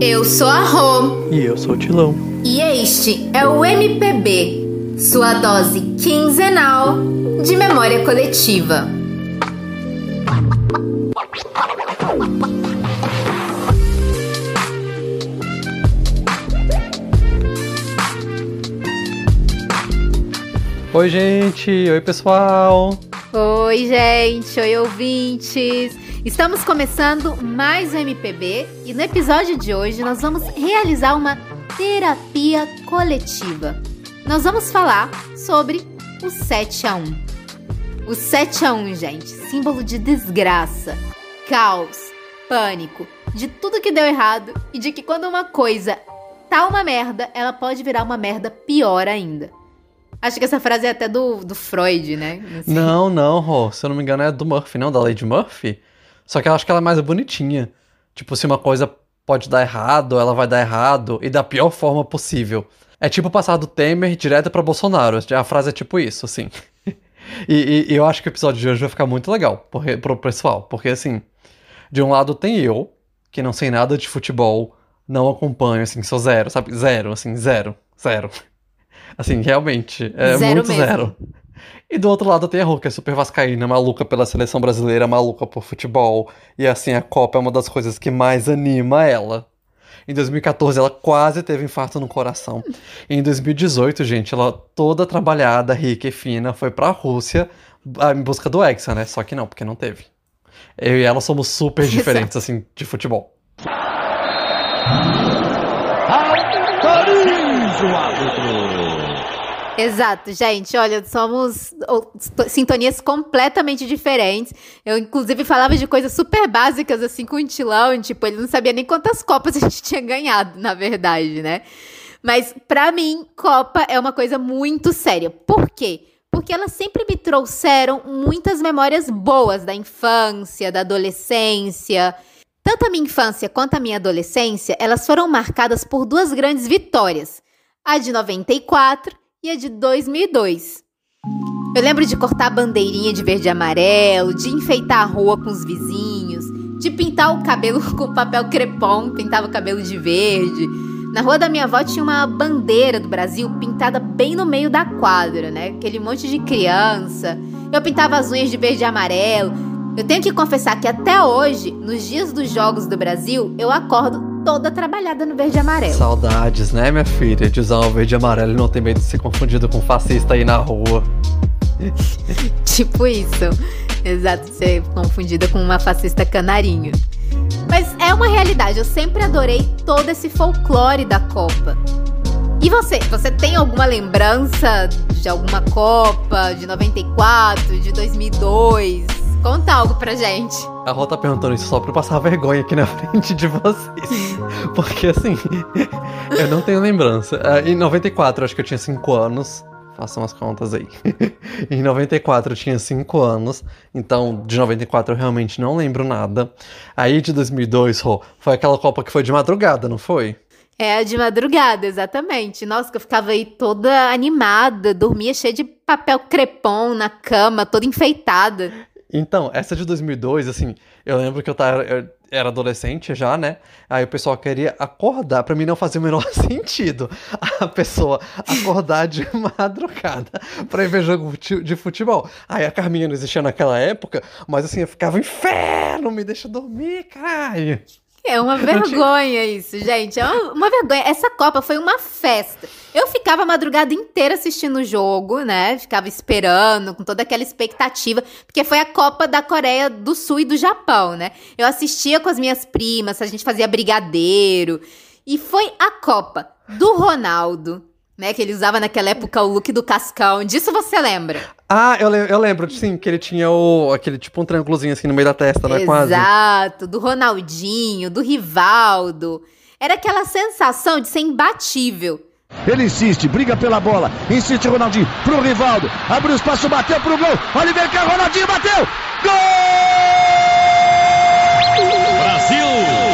Eu sou a Rô. E eu sou o Tilão. E este é o MPB, sua dose quinzenal de memória coletiva. Oi, gente. Oi, pessoal. Oi, gente. Oi, ouvintes. Estamos começando mais um MPB e no episódio de hoje nós vamos realizar uma terapia coletiva. Nós vamos falar sobre o 7 a 1. O 7 a 1, gente, símbolo de desgraça, caos, pânico, de tudo que deu errado e de que quando uma coisa tá uma merda, ela pode virar uma merda pior ainda. Acho que essa frase é até do, do Freud, né? Não, não, Rô. Se eu não me engano, é do Murphy, não? Da Lady Murphy. Só que eu acho que ela é mais bonitinha. Tipo, se uma coisa pode dar errado, ela vai dar errado e da pior forma possível. É tipo passar do Temer direto para Bolsonaro. A frase é tipo isso, assim. e, e, e, eu acho que o episódio de hoje vai ficar muito legal porque, pro pessoal. Porque, assim, de um lado tem eu, que não sei nada de futebol, não acompanho, assim, sou zero, sabe? Zero, assim, zero, zero. Assim, realmente, é zero muito mesmo. zero. E do outro lado tem a Rô, que é super vascaína, maluca pela seleção brasileira, maluca por futebol. E assim, a Copa é uma das coisas que mais anima ela. Em 2014 ela quase teve infarto no coração. E em 2018, gente, ela toda trabalhada, rica e fina, foi pra Rússia ah, em busca do Hexa, né? Só que não, porque não teve. Eu e ela somos super diferentes, assim, de futebol. Autoriza o árbitro! Exato, gente. Olha, somos sintonias completamente diferentes. Eu, inclusive, falava de coisas super básicas, assim, com o Tilão. Tipo, ele não sabia nem quantas Copas a gente tinha ganhado, na verdade, né? Mas, para mim, Copa é uma coisa muito séria. Por quê? Porque elas sempre me trouxeram muitas memórias boas da infância, da adolescência. Tanto a minha infância quanto a minha adolescência, elas foram marcadas por duas grandes vitórias. A de 94 e a de 2002. Eu lembro de cortar bandeirinha de verde e amarelo, de enfeitar a rua com os vizinhos, de pintar o cabelo com papel crepom, pintava o cabelo de verde. Na rua da minha avó tinha uma bandeira do Brasil pintada bem no meio da quadra, né? Aquele monte de criança. Eu pintava as unhas de verde e amarelo. Eu tenho que confessar que até hoje, nos dias dos Jogos do Brasil, eu acordo toda trabalhada no verde e amarelo. Saudades, né, minha filha? De usar o verde e amarelo e não ter medo de ser confundido com fascista aí na rua. tipo isso. Exato, ser confundida com uma fascista canarinho. Mas é uma realidade, eu sempre adorei todo esse folclore da Copa. E você? Você tem alguma lembrança de alguma Copa de 94, de 2002? Conta algo pra gente. A Rô tá perguntando isso só pra eu passar vergonha aqui na frente de vocês. Porque assim, eu não tenho lembrança. Uh, em 94, acho que eu tinha 5 anos. Façam as contas aí. em 94 eu tinha 5 anos, então de 94 eu realmente não lembro nada. Aí de 2002, Rô, foi aquela Copa que foi de madrugada, não foi? É, de madrugada, exatamente. Nossa, que eu ficava aí toda animada, dormia cheia de papel crepom na cama, toda enfeitada. Então, essa de 2002, assim, eu lembro que eu, tava, eu era adolescente já, né? Aí o pessoal queria acordar, para mim não fazia o menor sentido a pessoa acordar de madrugada pra ir ver jogo de futebol. Aí a Carminha não existia naquela época, mas assim, eu ficava inferno, me deixa dormir, caralho. É uma vergonha isso, gente. É uma, uma, vergonha. Essa Copa foi uma festa. Eu ficava a madrugada inteira assistindo o jogo, né? Ficava esperando, com toda aquela expectativa, porque foi a Copa da Coreia do Sul e do Japão, né? Eu assistia com as minhas primas, a gente fazia brigadeiro. E foi a Copa do Ronaldo, né? Que ele usava naquela época o look do cascão. Disso você lembra? Ah, eu, eu lembro, sim, que ele tinha o, aquele tipo um triângulozinho assim no meio da testa, né? Quase. Exato, do Ronaldinho, do Rivaldo. Era aquela sensação de ser imbatível. Ele insiste, briga pela bola, insiste Ronaldinho pro Rivaldo, abre o espaço, bateu pro gol, Oliver Carro, Ronaldinho bateu, gol! 21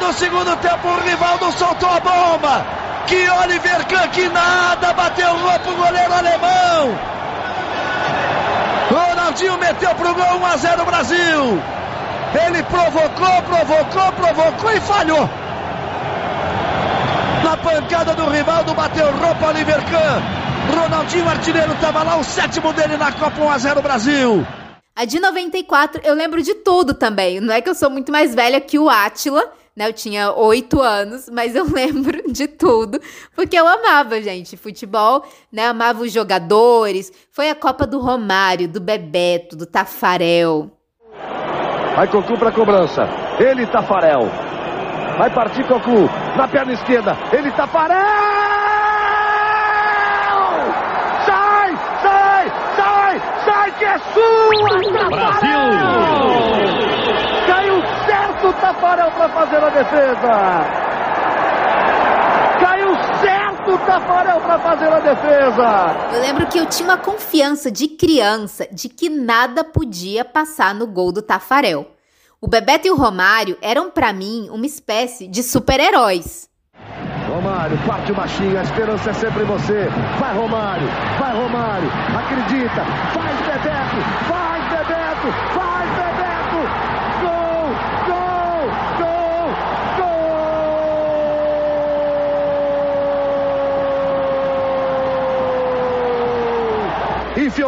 do segundo tempo, o Rivaldo soltou a bomba. Que Oliver Kahn, que nada, bateu roupa o goleiro alemão. Ronaldinho meteu pro gol 1 a 0 Brasil. Ele provocou, provocou, provocou e falhou. Na pancada do Rivaldo, bateu roupa Oliver Kahn. Ronaldinho artilheiro estava lá, o sétimo dele na Copa 1 a 0 Brasil. A de 94, eu lembro de tudo também. Não é que eu sou muito mais velha que o Átila, né? Eu tinha oito anos, mas eu lembro de tudo, porque eu amava, gente, futebol, né? Amava os jogadores. Foi a Copa do Romário, do Bebeto, do Tafarel. Vai Cocu para cobrança. Ele Tafarel. Vai partir Cocu na perna esquerda. Ele Tafarel! Sai, sai, sai, sai que é sua, Tafarel! Certo o Tafarel para fazer a defesa. Caiu certo o Tafarel para fazer a defesa. Eu lembro que eu tinha uma confiança de criança de que nada podia passar no gol do Tafarel. O Bebeto e o Romário eram para mim uma espécie de super-heróis. Romário, parte o machinho, a esperança é sempre você. Vai Romário, vai Romário, acredita, faz Bebeto, faz Bebeto, faz Bebeto. Gol, gol, gol,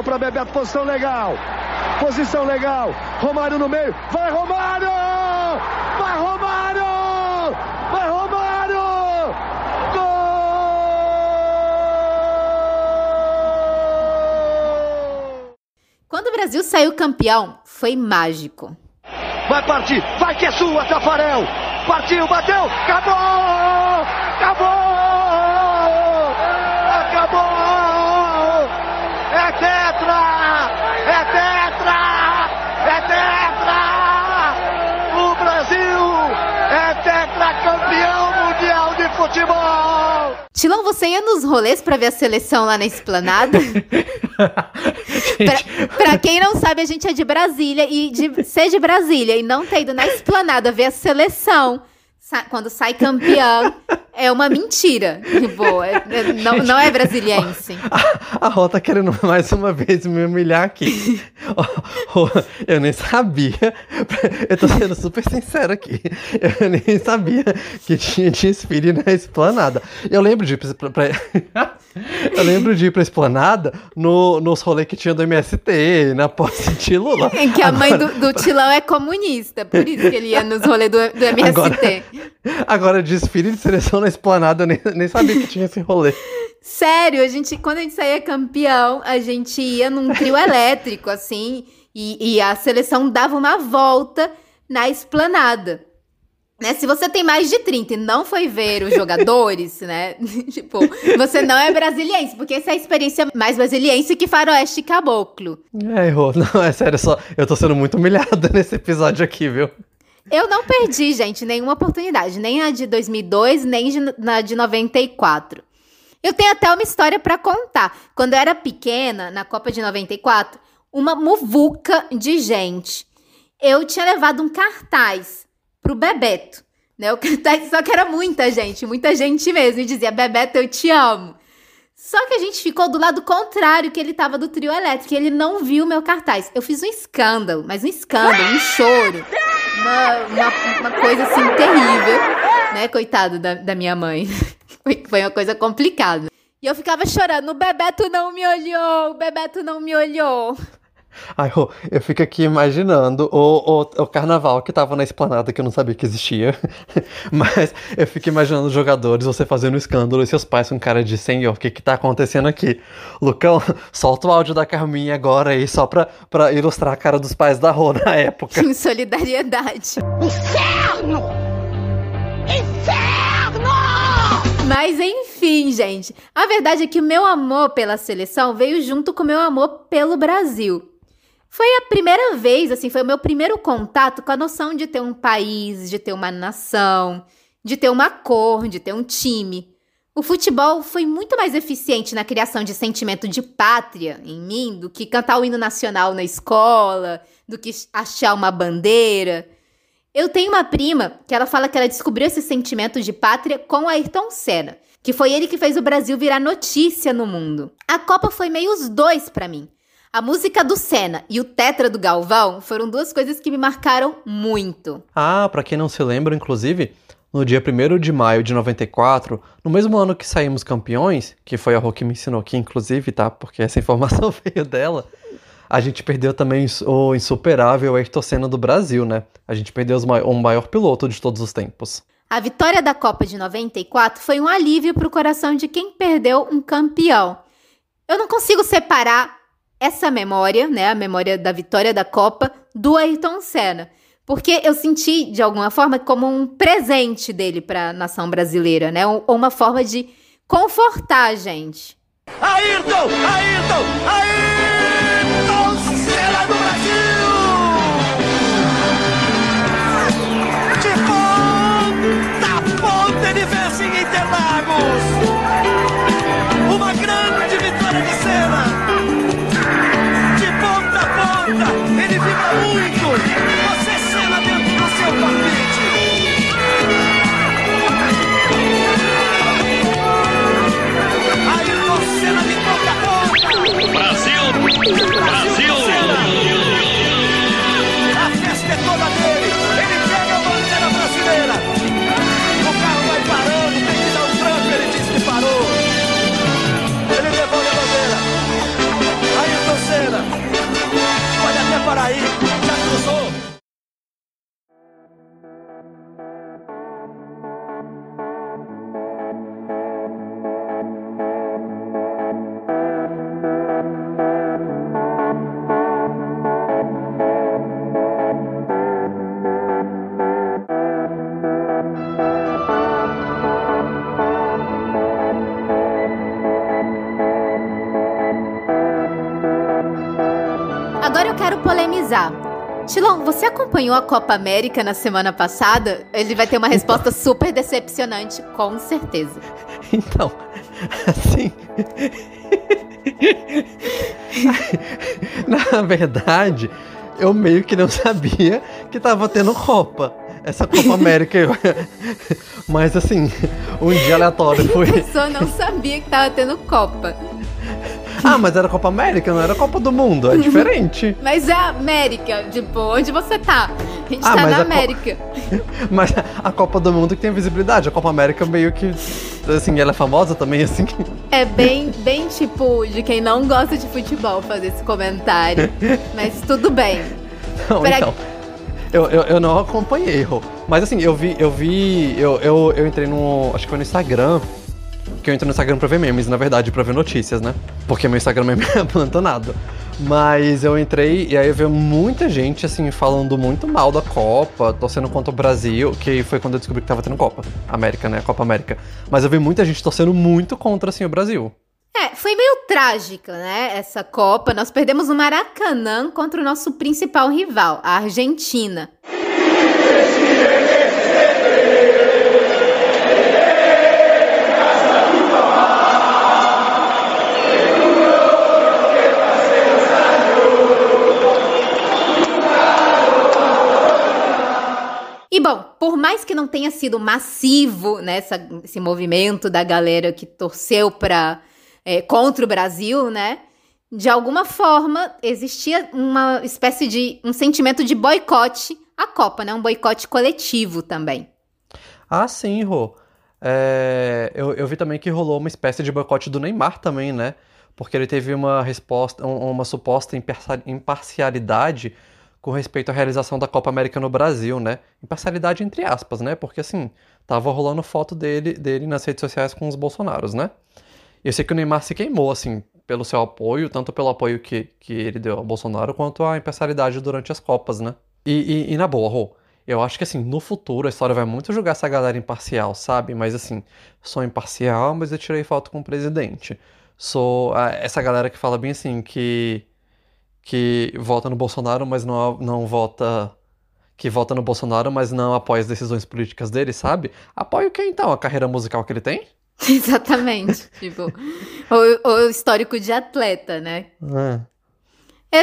Enfiou para Bebeto, posição legal. Posição legal. Romário no meio. Vai Romário! Vai Romário! Vai Romário! Gol! Quando o Brasil saiu campeão, foi mágico. Vai partir, vai que é sua, Tafarel! Partiu, bateu, acabou! Acabou! Tetracampeão mundial de futebol! Tilão, você ia nos rolês pra ver a seleção lá na esplanada? pra, pra quem não sabe, a gente é de Brasília e de ser de Brasília e não ter ido na esplanada ver a seleção sa- quando sai campeão é uma mentira. Tipo, é- é- não, não é brasiliense. A Rô tá querendo mais uma vez me humilhar aqui. Rô, eu nem sabia. Eu tô sendo super sincero aqui. Eu nem sabia que tinha desfile na esplanada. Eu lembro de ir pra, pra- Eu lembro de ir pra esplanada no, nos rolês que tinha do MST, na posse de Lula. É que a mãe Agora- do, do Tilão é comunista, por isso que ele ia nos rolês do, do MST. Agora- Agora, desfile de seleção na esplanada, eu nem, nem sabia que tinha esse rolê. Sério, a gente, quando a gente saía campeão, a gente ia num trio elétrico, assim, e, e a seleção dava uma volta na esplanada. Né? Se você tem mais de 30 e não foi ver os jogadores, né? tipo, você não é brasiliense, porque essa é a experiência mais brasiliense que faroeste caboclo. É, Rô, não, é sério, só, eu tô sendo muito humilhada nesse episódio aqui, viu? Eu não perdi, gente, nenhuma oportunidade, nem a de 2002, nem de- na de 94. Eu tenho até uma história pra contar. Quando eu era pequena, na Copa de 94, uma muvuca de gente. Eu tinha levado um cartaz pro Bebeto, né? O cartaz, só que era muita gente, muita gente mesmo, e dizia: "Bebeto, eu te amo". Só que a gente ficou do lado contrário, que ele tava do trio elétrico, e ele não viu meu cartaz. Eu fiz um escândalo, mas um escândalo, um choro. Uma, uma, uma coisa assim terrível, né? Coitado da, da minha mãe. Foi, uma coisa complicada. E eu ficava chorando, o Bebeto não me olhou, o Bebeto não me olhou. Ai, Rô, eu fico aqui imaginando o, o, o carnaval que tava na esplanada que eu não sabia que existia. Mas eu fico imaginando os jogadores, você fazendo escândalo e seus pais com cara de senhor, o que que tá acontecendo aqui? Lucão, solta o áudio da Carminha agora aí, só pra, pra ilustrar a cara dos pais da Rô na época. Em solidariedade. Inferno! Inferno! Mas enfim, gente. A verdade é que o meu amor pela seleção veio junto com o meu amor pelo Brasil. Foi a primeira vez, assim, foi o meu primeiro contato com a noção de ter um país, de ter uma nação, de ter uma cor, de ter um time. O futebol foi muito mais eficiente na criação de sentimento de pátria em mim do que cantar o hino nacional na escola, do que achar uma bandeira. Eu tenho uma prima que ela fala que ela descobriu esse sentimento de pátria com Ayrton Senna, que foi ele que fez o Brasil virar notícia no mundo. A Copa foi meio os dois para mim. A música do Senna e o Tetra do Galvão foram duas coisas que me marcaram muito. Ah, para quem não se lembra, inclusive, no dia 1 de maio de 94, no mesmo ano que saímos campeões, que foi a Rô que me ensinou aqui, inclusive, tá? Porque essa informação veio dela. A gente perdeu também o insuperável Ayrton Senna do Brasil, né? A gente perdeu o maior piloto de todos os tempos. A vitória da Copa de 94 foi um alívio para o coração de quem perdeu um campeão. Eu não consigo separar essa memória, né, a memória da vitória da Copa, do Ayrton Senna. Porque eu senti, de alguma forma, como um presente dele para a nação brasileira, né? Ou uma forma de confortar a gente. Ayrton! Ayrton! Ayrton acompanhou a Copa América na semana passada? Ele vai ter uma resposta então. super decepcionante, com certeza. Então, assim. na verdade, eu meio que não sabia que tava tendo Copa. Essa Copa América. Mas assim, um dia aleatório foi. A pessoa não sabia que tava tendo Copa. Ah, mas era Copa América, não era Copa do Mundo, é diferente. mas é América, tipo, onde você tá? A gente ah, tá na América. Co... mas a Copa do Mundo que tem visibilidade, a Copa América meio que, assim, ela é famosa também, assim. É bem, bem tipo, de quem não gosta de futebol fazer esse comentário. mas tudo bem. Não, pra... então... Eu, eu, eu, não acompanhei, mas assim, eu vi, eu vi, eu, eu, eu entrei no, acho que foi no Instagram, que eu entro no Instagram pra ver memes, na verdade, pra ver notícias, né? Porque meu Instagram é meio abandonado. Mas eu entrei e aí eu vi muita gente, assim, falando muito mal da Copa, torcendo contra o Brasil, que foi quando eu descobri que tava tendo Copa. América, né? Copa América. Mas eu vi muita gente torcendo muito contra, assim, o Brasil. É, foi meio trágica, né? Essa Copa. Nós perdemos o Maracanã contra o nosso principal rival, a Argentina. Por mais que não tenha sido massivo né, esse movimento da galera que torceu para é, contra o Brasil, né? De alguma forma existia uma espécie de um sentimento de boicote à Copa, né? Um boicote coletivo também. Ah, sim, Rô. É, eu, eu vi também que rolou uma espécie de boicote do Neymar também, né? Porque ele teve uma resposta, uma suposta imparcialidade com respeito à realização da Copa América no Brasil, né? Imparcialidade entre aspas, né? Porque assim, tava rolando foto dele, dele nas redes sociais com os Bolsonaros, né? E eu sei que o Neymar se queimou, assim, pelo seu apoio, tanto pelo apoio que, que ele deu ao Bolsonaro, quanto a imparcialidade durante as Copas, né? E, e, e na boa, Rô, eu acho que assim, no futuro a história vai muito julgar essa galera imparcial, sabe? Mas assim, sou imparcial, mas eu tirei foto com o presidente. Sou ah, essa galera que fala bem assim, que que vota no Bolsonaro, mas não, não vota. Que vota no Bolsonaro, mas não apoia as decisões políticas dele, sabe? Apoia o que então? A carreira musical que ele tem? Exatamente. tipo, o, o, histórico de atleta, né? É.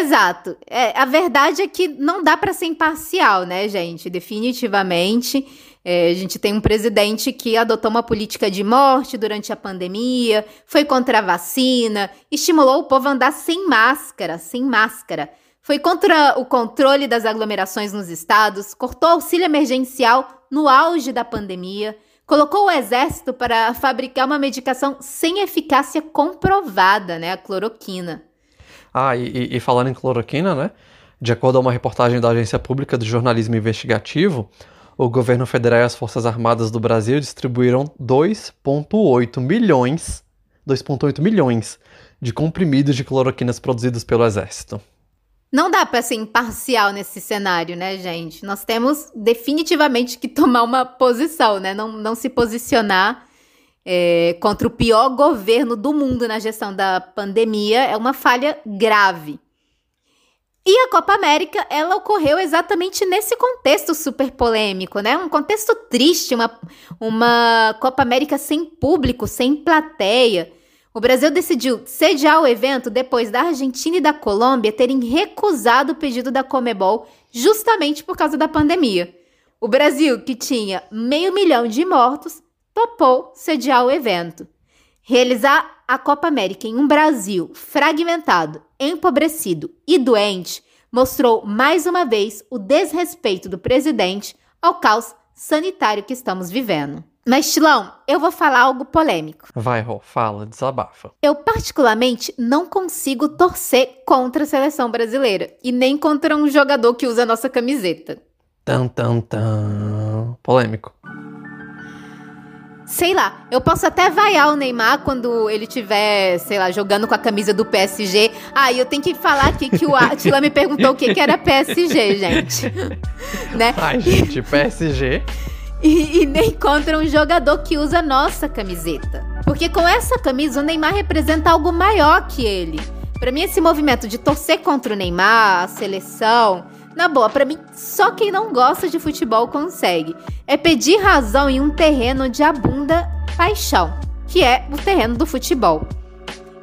Exato. É, a verdade é que não dá para ser imparcial, né, gente? Definitivamente. É, a gente tem um presidente que adotou uma política de morte durante a pandemia, foi contra a vacina, estimulou o povo a andar sem máscara, sem máscara. Foi contra o controle das aglomerações nos estados, cortou auxílio emergencial no auge da pandemia, colocou o exército para fabricar uma medicação sem eficácia comprovada, né, a cloroquina. Ah, e, e falando em cloroquina, né? De acordo com uma reportagem da Agência Pública de Jornalismo Investigativo, o governo federal e as Forças Armadas do Brasil distribuíram 2,8 milhões, 2,8 milhões de comprimidos de cloroquinas produzidos pelo Exército. Não dá para ser imparcial nesse cenário, né, gente? Nós temos definitivamente que tomar uma posição, né? Não, não se posicionar é, contra o pior governo do mundo na gestão da pandemia é uma falha grave. E a Copa América, ela ocorreu exatamente nesse contexto super polêmico, né? Um contexto triste, uma, uma Copa América sem público, sem plateia. O Brasil decidiu sediar o evento depois da Argentina e da Colômbia terem recusado o pedido da Comebol justamente por causa da pandemia. O Brasil, que tinha meio milhão de mortos, topou sediar o evento. Realizar a Copa América em um Brasil fragmentado, empobrecido e doente mostrou mais uma vez o desrespeito do presidente ao caos sanitário que estamos vivendo. Mas, Tilão, eu vou falar algo polêmico. Vai, Rô, fala, desabafa. Eu, particularmente, não consigo torcer contra a seleção brasileira e nem contra um jogador que usa a nossa camiseta. Tan, tan, tan. Polêmico. Sei lá, eu posso até vaiar o Neymar quando ele tiver, sei lá, jogando com a camisa do PSG. Ah, e eu tenho que falar aqui que o Atila me perguntou o que, que era PSG, gente. né? Ai, gente, PSG. E, e, nem contra um jogador que usa nossa camiseta. Porque com essa camisa o Neymar representa algo maior que ele. Para mim, esse movimento de torcer contra o Neymar, a seleção, na boa, para mim, só quem não gosta de futebol consegue. É pedir razão em um terreno de abunda paixão, que é o terreno do futebol.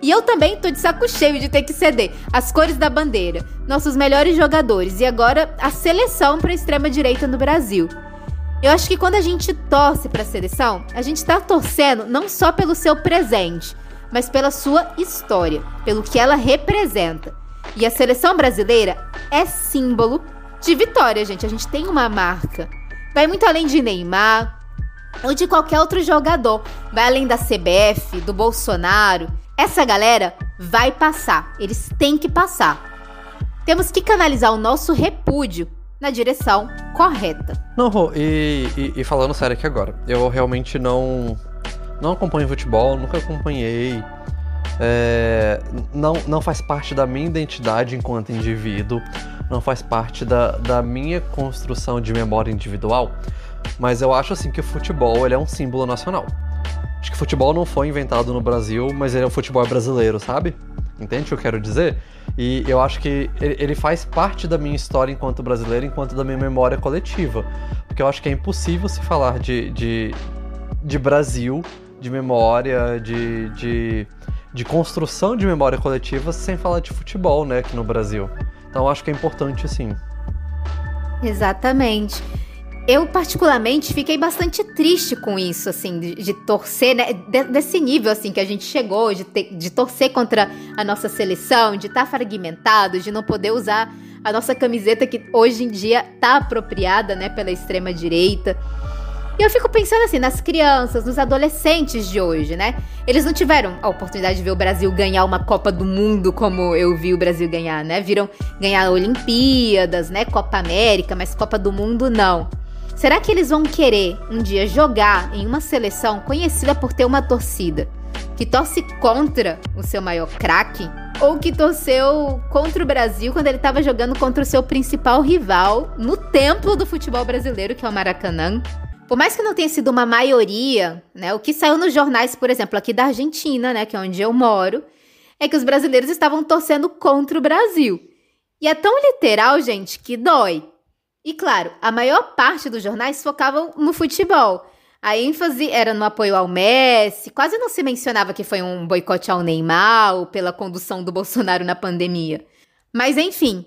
E eu também tô de saco cheio de ter que ceder as cores da bandeira, nossos melhores jogadores e agora a seleção para extrema direita no Brasil. Eu acho que quando a gente torce para a seleção, a gente está torcendo não só pelo seu presente, mas pela sua história, pelo que ela representa. E a seleção brasileira é símbolo de vitória, gente. A gente tem uma marca. Vai muito além de Neymar ou de qualquer outro jogador. Vai além da CBF, do Bolsonaro. Essa galera vai passar. Eles têm que passar. Temos que canalizar o nosso repúdio na direção correta. Não, e, e, e falando sério aqui agora, eu realmente não não acompanho futebol, nunca acompanhei é, não, não faz parte da minha identidade enquanto indivíduo, não faz parte da, da minha construção de memória individual, mas eu acho assim que o futebol ele é um símbolo nacional. Acho que futebol não foi inventado no Brasil, mas ele é o futebol brasileiro, sabe? Entende o que eu quero dizer? E eu acho que ele faz parte da minha história enquanto brasileiro, enquanto da minha memória coletiva. Porque eu acho que é impossível se falar de, de, de Brasil, de memória, de, de de construção de memória coletiva sem falar de futebol, né, aqui no Brasil. Então acho que é importante sim. Exatamente. Eu, particularmente, fiquei bastante triste com isso, assim, de, de torcer, né? De, desse nível, assim, que a gente chegou, de, ter, de torcer contra a nossa seleção, de estar tá fragmentado, de não poder usar a nossa camiseta que hoje em dia tá apropriada, né, pela extrema-direita. E eu fico pensando assim, nas crianças, nos adolescentes de hoje, né? Eles não tiveram a oportunidade de ver o Brasil ganhar uma Copa do Mundo como eu vi o Brasil ganhar, né? Viram ganhar Olimpíadas, né? Copa América, mas Copa do Mundo não. Será que eles vão querer um dia jogar em uma seleção conhecida por ter uma torcida que torce contra o seu maior craque? Ou que torceu contra o Brasil quando ele estava jogando contra o seu principal rival no templo do futebol brasileiro, que é o Maracanã? Por mais que não tenha sido uma maioria, né, o que saiu nos jornais, por exemplo, aqui da Argentina, né, que é onde eu moro, é que os brasileiros estavam torcendo contra o Brasil. E é tão literal, gente, que dói. E claro, a maior parte dos jornais focavam no futebol. A ênfase era no apoio ao Messi, quase não se mencionava que foi um boicote ao Neymar ou pela condução do Bolsonaro na pandemia. Mas enfim,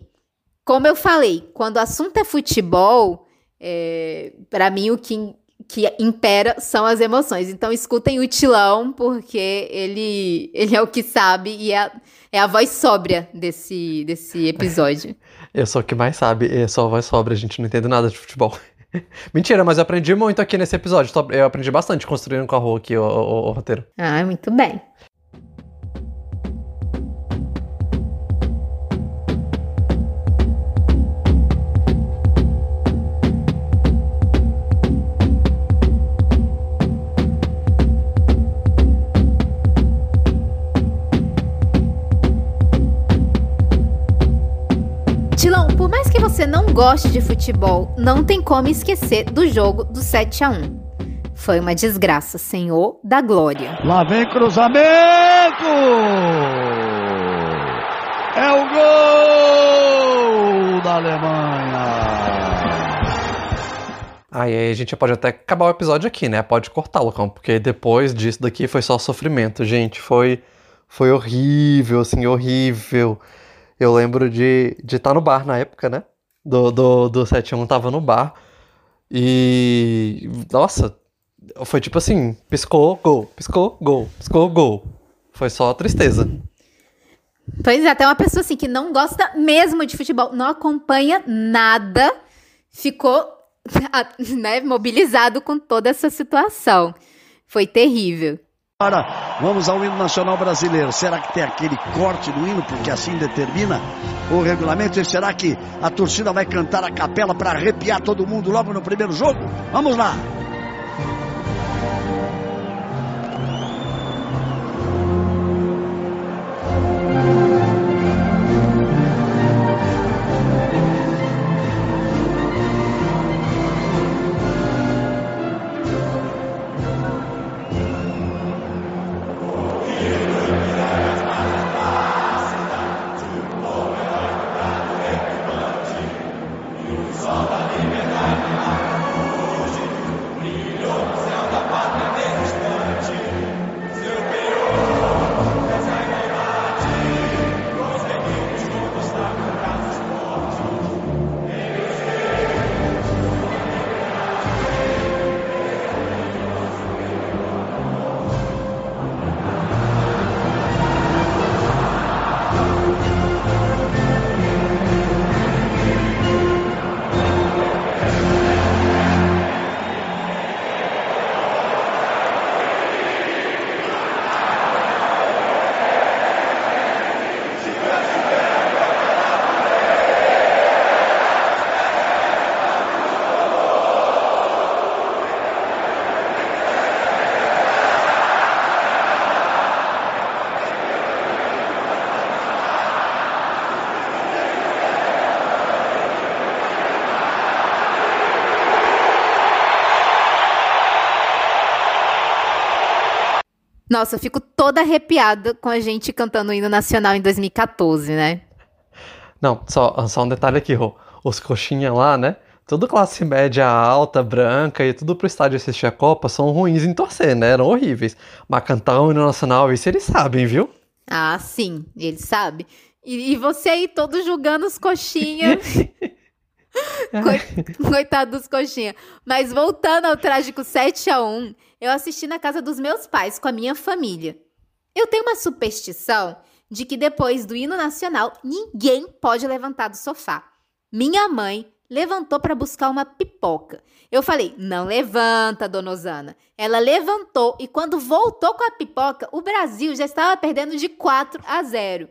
como eu falei, quando o assunto é futebol, é, para mim o que, que impera são as emoções. Então escutem o Tilão, porque ele, ele é o que sabe e é, é a voz sóbria desse, desse episódio. Eu sou o que mais sabe, eu sou a voz sóbria, a gente não entende nada de futebol. Mentira, mas eu aprendi muito aqui nesse episódio. Eu aprendi bastante construindo com a rua aqui o, o, o roteiro. Ah, muito bem. Goste de futebol, não tem como esquecer do jogo do 7 a 1. Foi uma desgraça, Senhor da Glória. Lá vem cruzamento! É o gol da Alemanha! Aí, aí a gente pode até acabar o episódio aqui, né? Pode cortar, Lucão, porque depois disso daqui foi só sofrimento, gente. Foi, foi horrível, assim, horrível. Eu lembro de estar de tá no bar na época, né? Do, do, do 7-1 tava no bar. E. Nossa, foi tipo assim: piscou, gol, piscou, gol, piscou, gol. Foi só tristeza. Pois é, até uma pessoa assim que não gosta mesmo de futebol, não acompanha nada, ficou né, mobilizado com toda essa situação. Foi terrível. Agora, vamos ao hino nacional brasileiro. Será que tem aquele corte do hino, porque assim determina o regulamento? E será que a torcida vai cantar a capela para arrepiar todo mundo logo no primeiro jogo? Vamos lá! Nossa, eu fico toda arrepiada com a gente cantando o hino nacional em 2014, né? Não, só, só um detalhe aqui, Rô. Os coxinha lá, né? Tudo classe média alta, branca e tudo pro estádio assistir a Copa são ruins em torcer, né? Eram horríveis. Mas cantar o hino nacional, isso eles sabem, viu? Ah, sim, eles sabem. E, e você aí todo julgando os coxinha. Coitado dos coxinha. Mas voltando ao trágico 7 a 1 eu assisti na casa dos meus pais com a minha família. Eu tenho uma superstição de que depois do hino nacional ninguém pode levantar do sofá. Minha mãe levantou para buscar uma pipoca. Eu falei: "Não levanta, dona Osana". Ela levantou e quando voltou com a pipoca, o Brasil já estava perdendo de 4 a 0.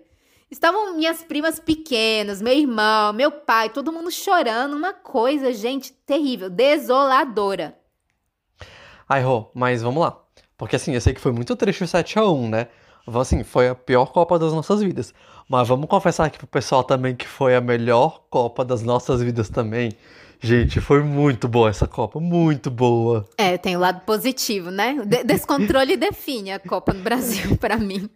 Estavam minhas primas pequenas, meu irmão, meu pai, todo mundo chorando, uma coisa, gente, terrível, desoladora. Ai, Rô, mas vamos lá. Porque assim, eu sei que foi muito triste o 7x1, né? Assim, foi a pior Copa das nossas vidas. Mas vamos confessar aqui pro pessoal também que foi a melhor Copa das nossas vidas também. Gente, foi muito boa essa Copa, muito boa. É, tem o lado positivo, né? De descontrole define a Copa no Brasil para mim.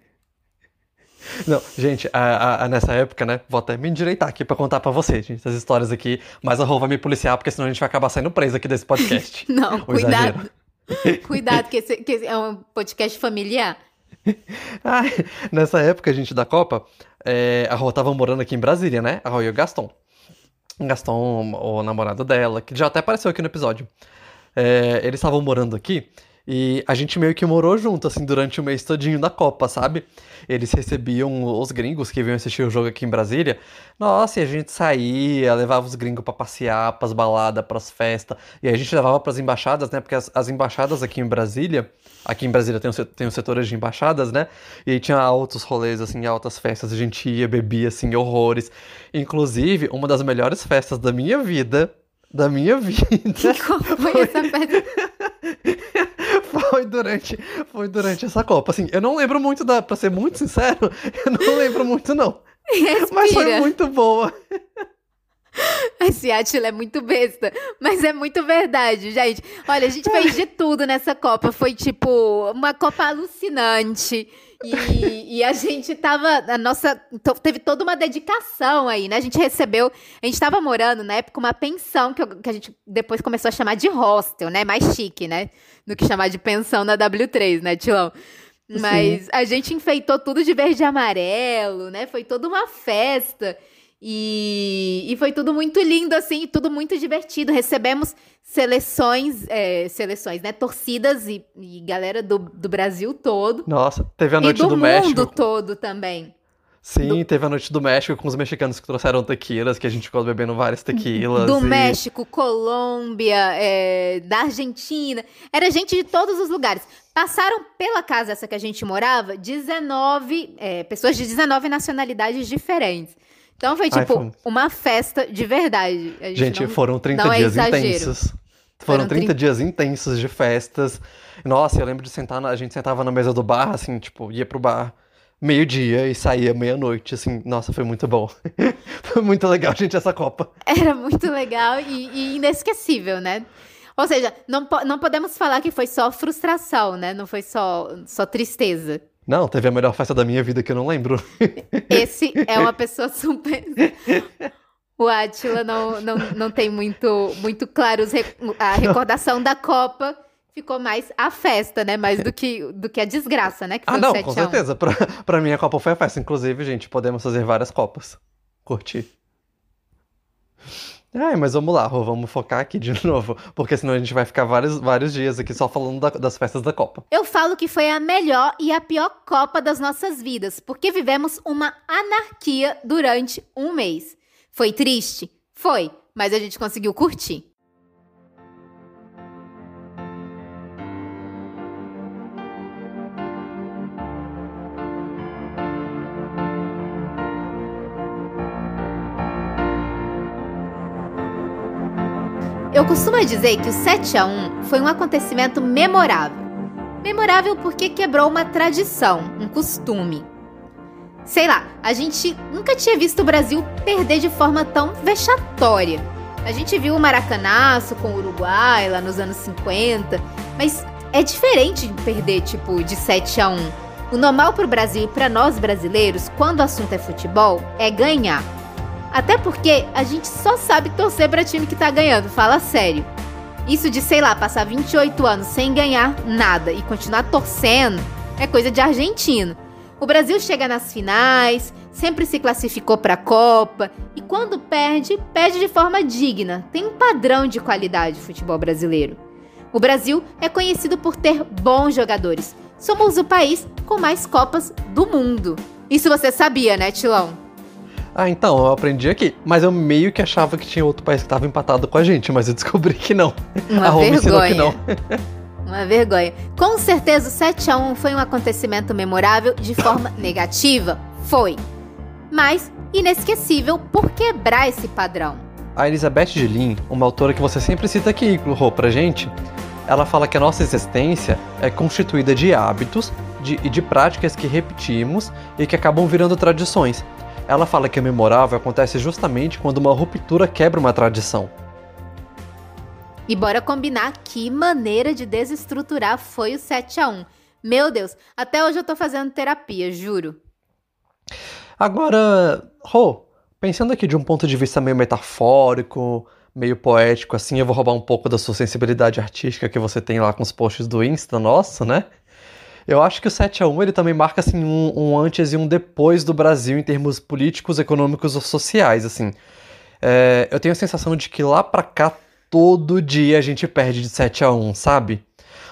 Não, gente, a, a, nessa época, né? Vou até me endireitar aqui pra contar pra vocês, gente, essas histórias aqui. Mas a Rô vai me policiar, porque senão a gente vai acabar saindo preso aqui desse podcast. Não, cuidado. Cuidado, que esse, que esse é um podcast familiar. Ai, nessa época, gente, da Copa, é, a Rô tava morando aqui em Brasília, né? A Rô e o Gaston. Gaston, o namorado dela, que já até apareceu aqui no episódio. É, eles estavam morando aqui e a gente meio que morou junto, assim, durante o mês todinho da Copa, sabe? Eles recebiam os gringos que vinham assistir o jogo aqui em Brasília. Nossa, e a gente saía, levava os gringos para passear, pras baladas, pras festas. E a gente levava pras embaixadas, né? Porque as, as embaixadas aqui em Brasília, aqui em Brasília tem, tem os setores de embaixadas, né? E aí tinha altos rolês, assim, altas festas. A gente ia, bebia, assim, horrores. Inclusive, uma das melhores festas da minha vida da minha vida. Qual foi essa festa? foi durante, foi durante essa Copa. Assim, eu não lembro muito da, pra ser muito sincero, eu não lembro muito não. Respira. Mas foi muito boa. Esse Atila é muito besta, mas é muito verdade, gente. Olha, a gente fez de tudo nessa Copa. Foi tipo uma Copa alucinante. E, e, a gente tava. A nossa. Teve toda uma dedicação aí, né? A gente recebeu. A gente tava morando na época uma pensão que, eu, que a gente depois começou a chamar de hostel, né? Mais chique, né? Do que chamar de pensão na W3, né, Tilão? Mas Sim. a gente enfeitou tudo de verde e amarelo, né? Foi toda uma festa. E, e foi tudo muito lindo, assim, tudo muito divertido. Recebemos seleções, é, seleções, né? Torcidas e, e galera do, do Brasil todo. Nossa, teve a noite e do, do mundo México. todo também. Sim, do... teve a noite do México com os mexicanos que trouxeram tequilas, que a gente ficou bebendo várias tequilas. Do e... México, Colômbia, é, da Argentina. Era gente de todos os lugares. Passaram pela casa essa que a gente morava 19 é, pessoas de 19 nacionalidades diferentes. Então foi tipo Ai, foi... uma festa de verdade. Gente, gente não, foram 30 é dias é intensos. Foram, foram 30, 30 dias intensos de festas. Nossa, eu lembro de sentar, na, a gente sentava na mesa do bar, assim, tipo, ia pro bar meio-dia e saía meia-noite, assim, nossa, foi muito bom. foi muito legal, gente, essa Copa. Era muito legal e, e inesquecível, né? Ou seja, não, não podemos falar que foi só frustração, né? Não foi só, só tristeza. Não, teve a melhor festa da minha vida que eu não lembro. Esse é uma pessoa super. O Atila não, não, não tem muito, muito claro a recordação da Copa. Ficou mais a festa, né? Mais do que, do que a desgraça, né? Que ah, não, com certeza. Pra, pra mim a Copa foi a festa. Inclusive, gente, podemos fazer várias Copas. Curti. Ai, mas vamos lá, Rô, vamos focar aqui de novo, porque senão a gente vai ficar vários, vários dias aqui só falando da, das festas da Copa. Eu falo que foi a melhor e a pior Copa das nossas vidas, porque vivemos uma anarquia durante um mês. Foi triste? Foi, mas a gente conseguiu curtir. Eu costumo dizer que o 7 a 1 foi um acontecimento memorável. Memorável porque quebrou uma tradição, um costume. Sei lá, a gente nunca tinha visto o Brasil perder de forma tão vexatória. A gente viu o Maracanaço com o Uruguai lá nos anos 50, mas é diferente de perder tipo de 7 a 1. O normal para o Brasil e para nós brasileiros, quando o assunto é futebol, é ganhar. Até porque a gente só sabe torcer para time que tá ganhando, fala sério. Isso de, sei lá, passar 28 anos sem ganhar nada e continuar torcendo é coisa de argentino. O Brasil chega nas finais, sempre se classificou para a Copa e quando perde, perde de forma digna. Tem um padrão de qualidade o futebol brasileiro. O Brasil é conhecido por ter bons jogadores. Somos o país com mais Copas do mundo. Isso você sabia, né, Tilão? Ah, então, eu aprendi aqui. Mas eu meio que achava que tinha outro país que estava empatado com a gente, mas eu descobri que não. Uma a vergonha. que não. Uma vergonha. Com certeza o 7x1 foi um acontecimento memorável de forma negativa? Foi. Mas inesquecível por quebrar esse padrão. A Elizabeth Gillin, uma autora que você sempre cita aqui, Rô, pra gente, ela fala que a nossa existência é constituída de hábitos de, e de práticas que repetimos e que acabam virando tradições. Ela fala que o memorável acontece justamente quando uma ruptura quebra uma tradição. E bora combinar que maneira de desestruturar foi o 7 a 1 Meu Deus, até hoje eu tô fazendo terapia, juro. Agora, Rô, pensando aqui de um ponto de vista meio metafórico, meio poético, assim, eu vou roubar um pouco da sua sensibilidade artística que você tem lá com os posts do Insta, nossa, né? Eu acho que o 7 a 1 ele também marca assim um, um antes e um depois do Brasil em termos políticos, econômicos ou sociais, assim. É, eu tenho a sensação de que lá pra cá todo dia a gente perde de 7 a 1, sabe?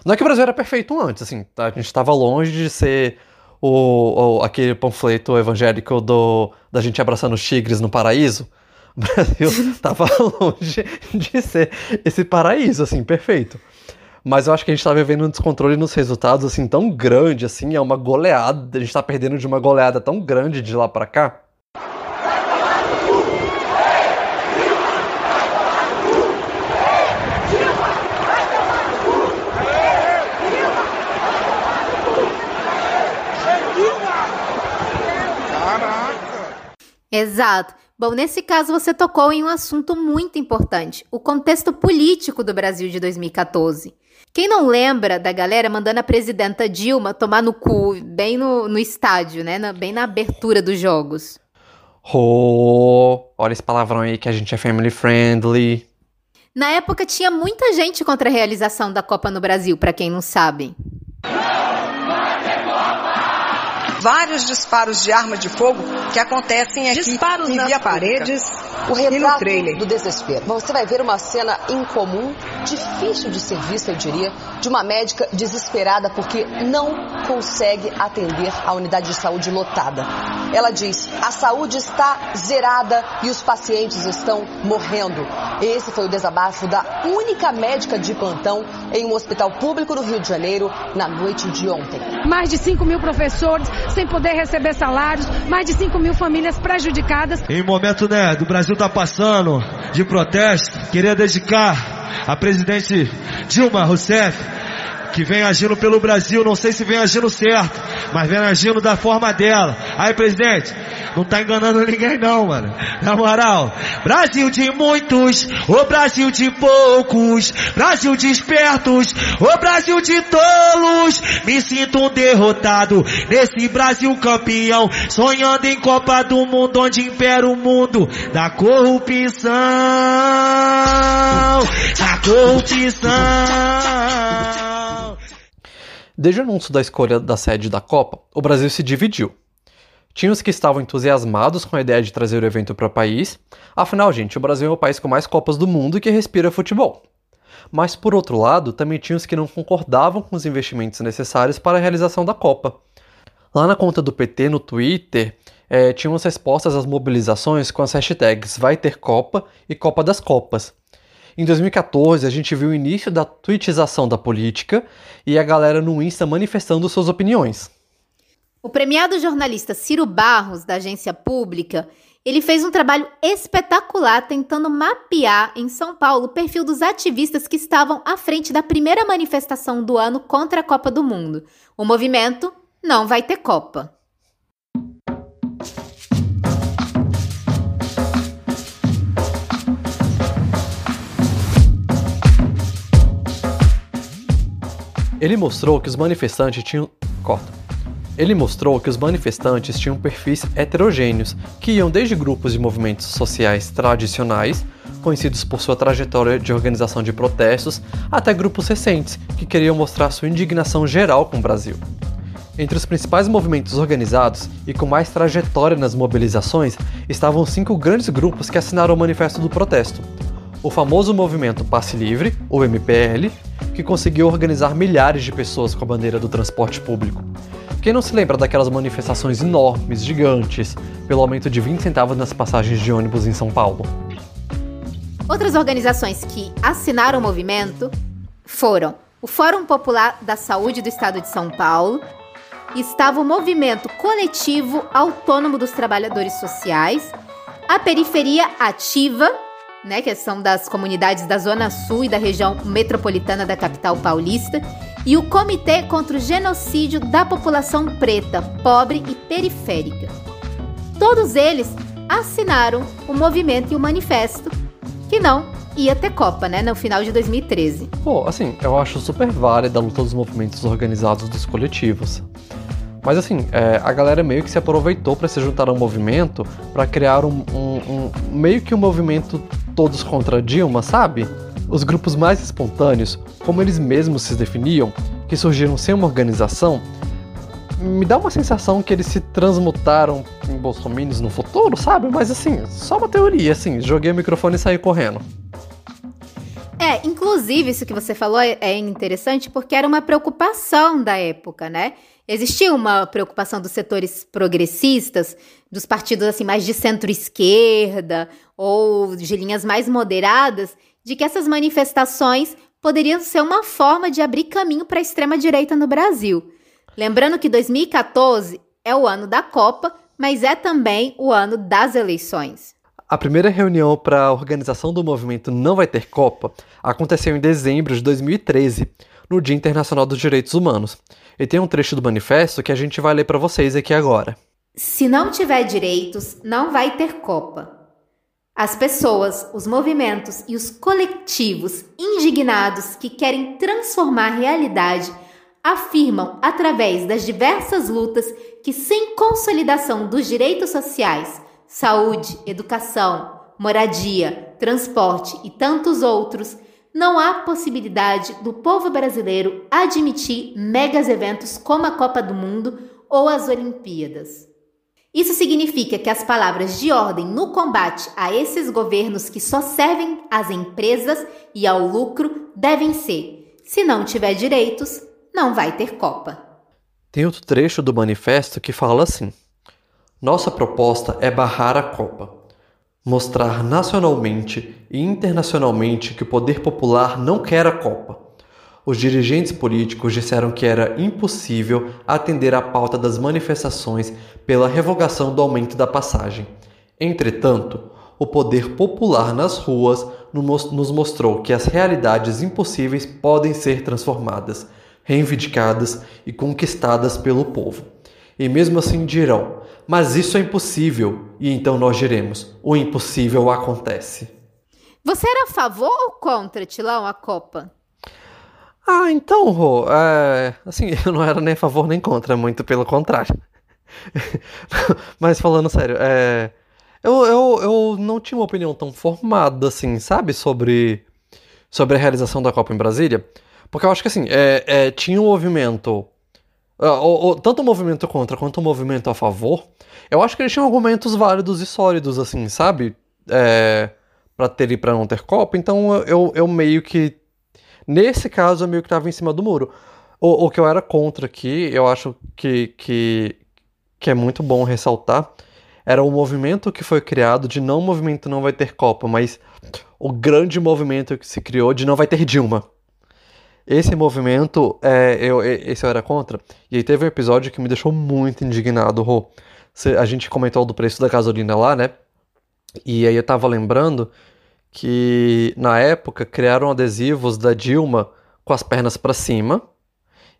Não é que o Brasil era perfeito antes, assim, tá? a gente estava longe de ser o, o, aquele panfleto evangélico do, da gente abraçando os tigres no paraíso. O Brasil estava longe de ser esse paraíso, assim, perfeito. Mas eu acho que a gente tá vivendo um descontrole nos resultados, assim, tão grande, assim, é uma goleada, a gente tá perdendo de uma goleada tão grande de lá para cá. Exato. Bom, nesse caso você tocou em um assunto muito importante: o contexto político do Brasil de 2014. Quem não lembra da galera mandando a presidenta Dilma tomar no cu, bem no, no estádio, né? Na, bem na abertura dos jogos. Oh, olha esse palavrão aí que a gente é family friendly. Na época tinha muita gente contra a realização da Copa no Brasil, para quem não sabe. Vários disparos de arma de fogo que acontecem aqui disparos em nas paredes o retrato trailer. do desespero. Você vai ver uma cena incomum, difícil de ser vista, eu diria, de uma médica desesperada porque não consegue atender a unidade de saúde lotada. Ela diz: a saúde está zerada e os pacientes estão morrendo. Esse foi o desabafo da única médica de plantão em um hospital público no Rio de Janeiro na noite de ontem. Mais de 5 mil professores sem poder receber salários, mais de 5 mil famílias prejudicadas. Em momento, né, do Brasil tá passando de protesto, queria dedicar a presidente Dilma Rousseff que vem agindo pelo Brasil, não sei se vem agindo certo, mas vem agindo da forma dela. Aí, presidente, não tá enganando ninguém não, mano. Na moral, Brasil de muitos, o Brasil de poucos, Brasil de espertos, o Brasil de tolos. Me sinto um derrotado nesse Brasil campeão, sonhando em Copa do Mundo, onde impera o mundo da corrupção, da corrupção. Desde o anúncio da escolha da sede da Copa, o Brasil se dividiu. Tinha os que estavam entusiasmados com a ideia de trazer o evento para o país, afinal, gente, o Brasil é o país com mais Copas do mundo e que respira futebol. Mas, por outro lado, também tinha os que não concordavam com os investimentos necessários para a realização da Copa. Lá na conta do PT no Twitter, é, tinham as respostas às mobilizações com as hashtags Vai Ter Copa e Copa das Copas, em 2014, a gente viu o início da twittização da política e a galera no Insta manifestando suas opiniões. O premiado jornalista Ciro Barros, da agência pública, ele fez um trabalho espetacular tentando mapear em São Paulo o perfil dos ativistas que estavam à frente da primeira manifestação do ano contra a Copa do Mundo. O movimento Não Vai Ter Copa. Ele mostrou que os manifestantes tinham. Corta. Ele mostrou que os manifestantes tinham perfis heterogêneos, que iam desde grupos de movimentos sociais tradicionais, conhecidos por sua trajetória de organização de protestos, até grupos recentes, que queriam mostrar sua indignação geral com o Brasil. Entre os principais movimentos organizados e com mais trajetória nas mobilizações estavam cinco grandes grupos que assinaram o Manifesto do Protesto. O famoso movimento Passe Livre, o MPL, que conseguiu organizar milhares de pessoas com a bandeira do transporte público. Quem não se lembra daquelas manifestações enormes, gigantes, pelo aumento de 20 centavos nas passagens de ônibus em São Paulo? Outras organizações que assinaram o movimento foram o Fórum Popular da Saúde do Estado de São Paulo, estava o Movimento Coletivo Autônomo dos Trabalhadores Sociais, a Periferia Ativa, né, que são das comunidades da Zona Sul e da região metropolitana da capital paulista, e o Comitê contra o Genocídio da População Preta, Pobre e Periférica. Todos eles assinaram o movimento e o manifesto que não ia ter Copa, né, no final de 2013. Pô, assim, eu acho super válida a luta dos movimentos organizados dos coletivos. Mas assim, é, a galera meio que se aproveitou para se juntar ao movimento para criar um, um, um, meio que um movimento todos contra Dilma, sabe? Os grupos mais espontâneos, como eles mesmos se definiam, que surgiram sem uma organização, me dá uma sensação que eles se transmutaram em bolsominions no futuro, sabe? Mas assim, só uma teoria, assim, joguei o microfone e saí correndo. É, inclusive isso que você falou é, é interessante porque era uma preocupação da época, né? Existia uma preocupação dos setores progressistas, dos partidos assim mais de centro-esquerda ou de linhas mais moderadas, de que essas manifestações poderiam ser uma forma de abrir caminho para a extrema direita no Brasil. Lembrando que 2014 é o ano da Copa, mas é também o ano das eleições. A primeira reunião para a organização do movimento Não Vai Ter Copa aconteceu em dezembro de 2013, no Dia Internacional dos Direitos Humanos. E tem um trecho do manifesto que a gente vai ler para vocês aqui agora. Se não tiver direitos, não vai ter Copa. As pessoas, os movimentos e os coletivos indignados que querem transformar a realidade afirmam, através das diversas lutas, que sem consolidação dos direitos sociais, saúde, educação, moradia, transporte e tantos outros, não há possibilidade do povo brasileiro admitir megas eventos como a Copa do Mundo ou as Olimpíadas. Isso significa que as palavras de ordem no combate a esses governos que só servem às empresas e ao lucro devem ser: se não tiver direitos, não vai ter Copa. Tem outro trecho do manifesto que fala assim: Nossa proposta é barrar a Copa. Mostrar nacionalmente e internacionalmente que o poder popular não quer a Copa. Os dirigentes políticos disseram que era impossível atender à pauta das manifestações pela revogação do aumento da passagem. Entretanto, o poder popular nas ruas nos mostrou que as realidades impossíveis podem ser transformadas reivindicadas e conquistadas pelo povo. E mesmo assim dirão: Mas isso é impossível. E então nós diremos: O impossível acontece. Você era a favor ou contra, Tilão, a Copa? Ah, então, Rô, é, assim, eu não era nem a favor nem contra, muito pelo contrário. Mas falando sério, é, eu, eu, eu não tinha uma opinião tão formada, assim, sabe, sobre, sobre a realização da Copa em Brasília. Porque eu acho que assim, é, é, tinha um movimento. Uh, tanto o movimento contra quanto o movimento a favor. Eu acho que eles tinham argumentos válidos e sólidos, assim, sabe? É, pra ter e pra não ter Copa. Então eu, eu meio que. Nesse caso, eu meio que tava em cima do muro. O, o que eu era contra aqui, eu acho que, que, que é muito bom ressaltar, era o movimento que foi criado de não movimento não vai ter Copa, mas o grande movimento que se criou de não vai ter Dilma. Esse movimento, é, eu, esse eu era contra. E aí teve um episódio que me deixou muito indignado, Rô. A gente comentou do preço da gasolina lá, né? E aí eu tava lembrando que na época criaram adesivos da Dilma com as pernas para cima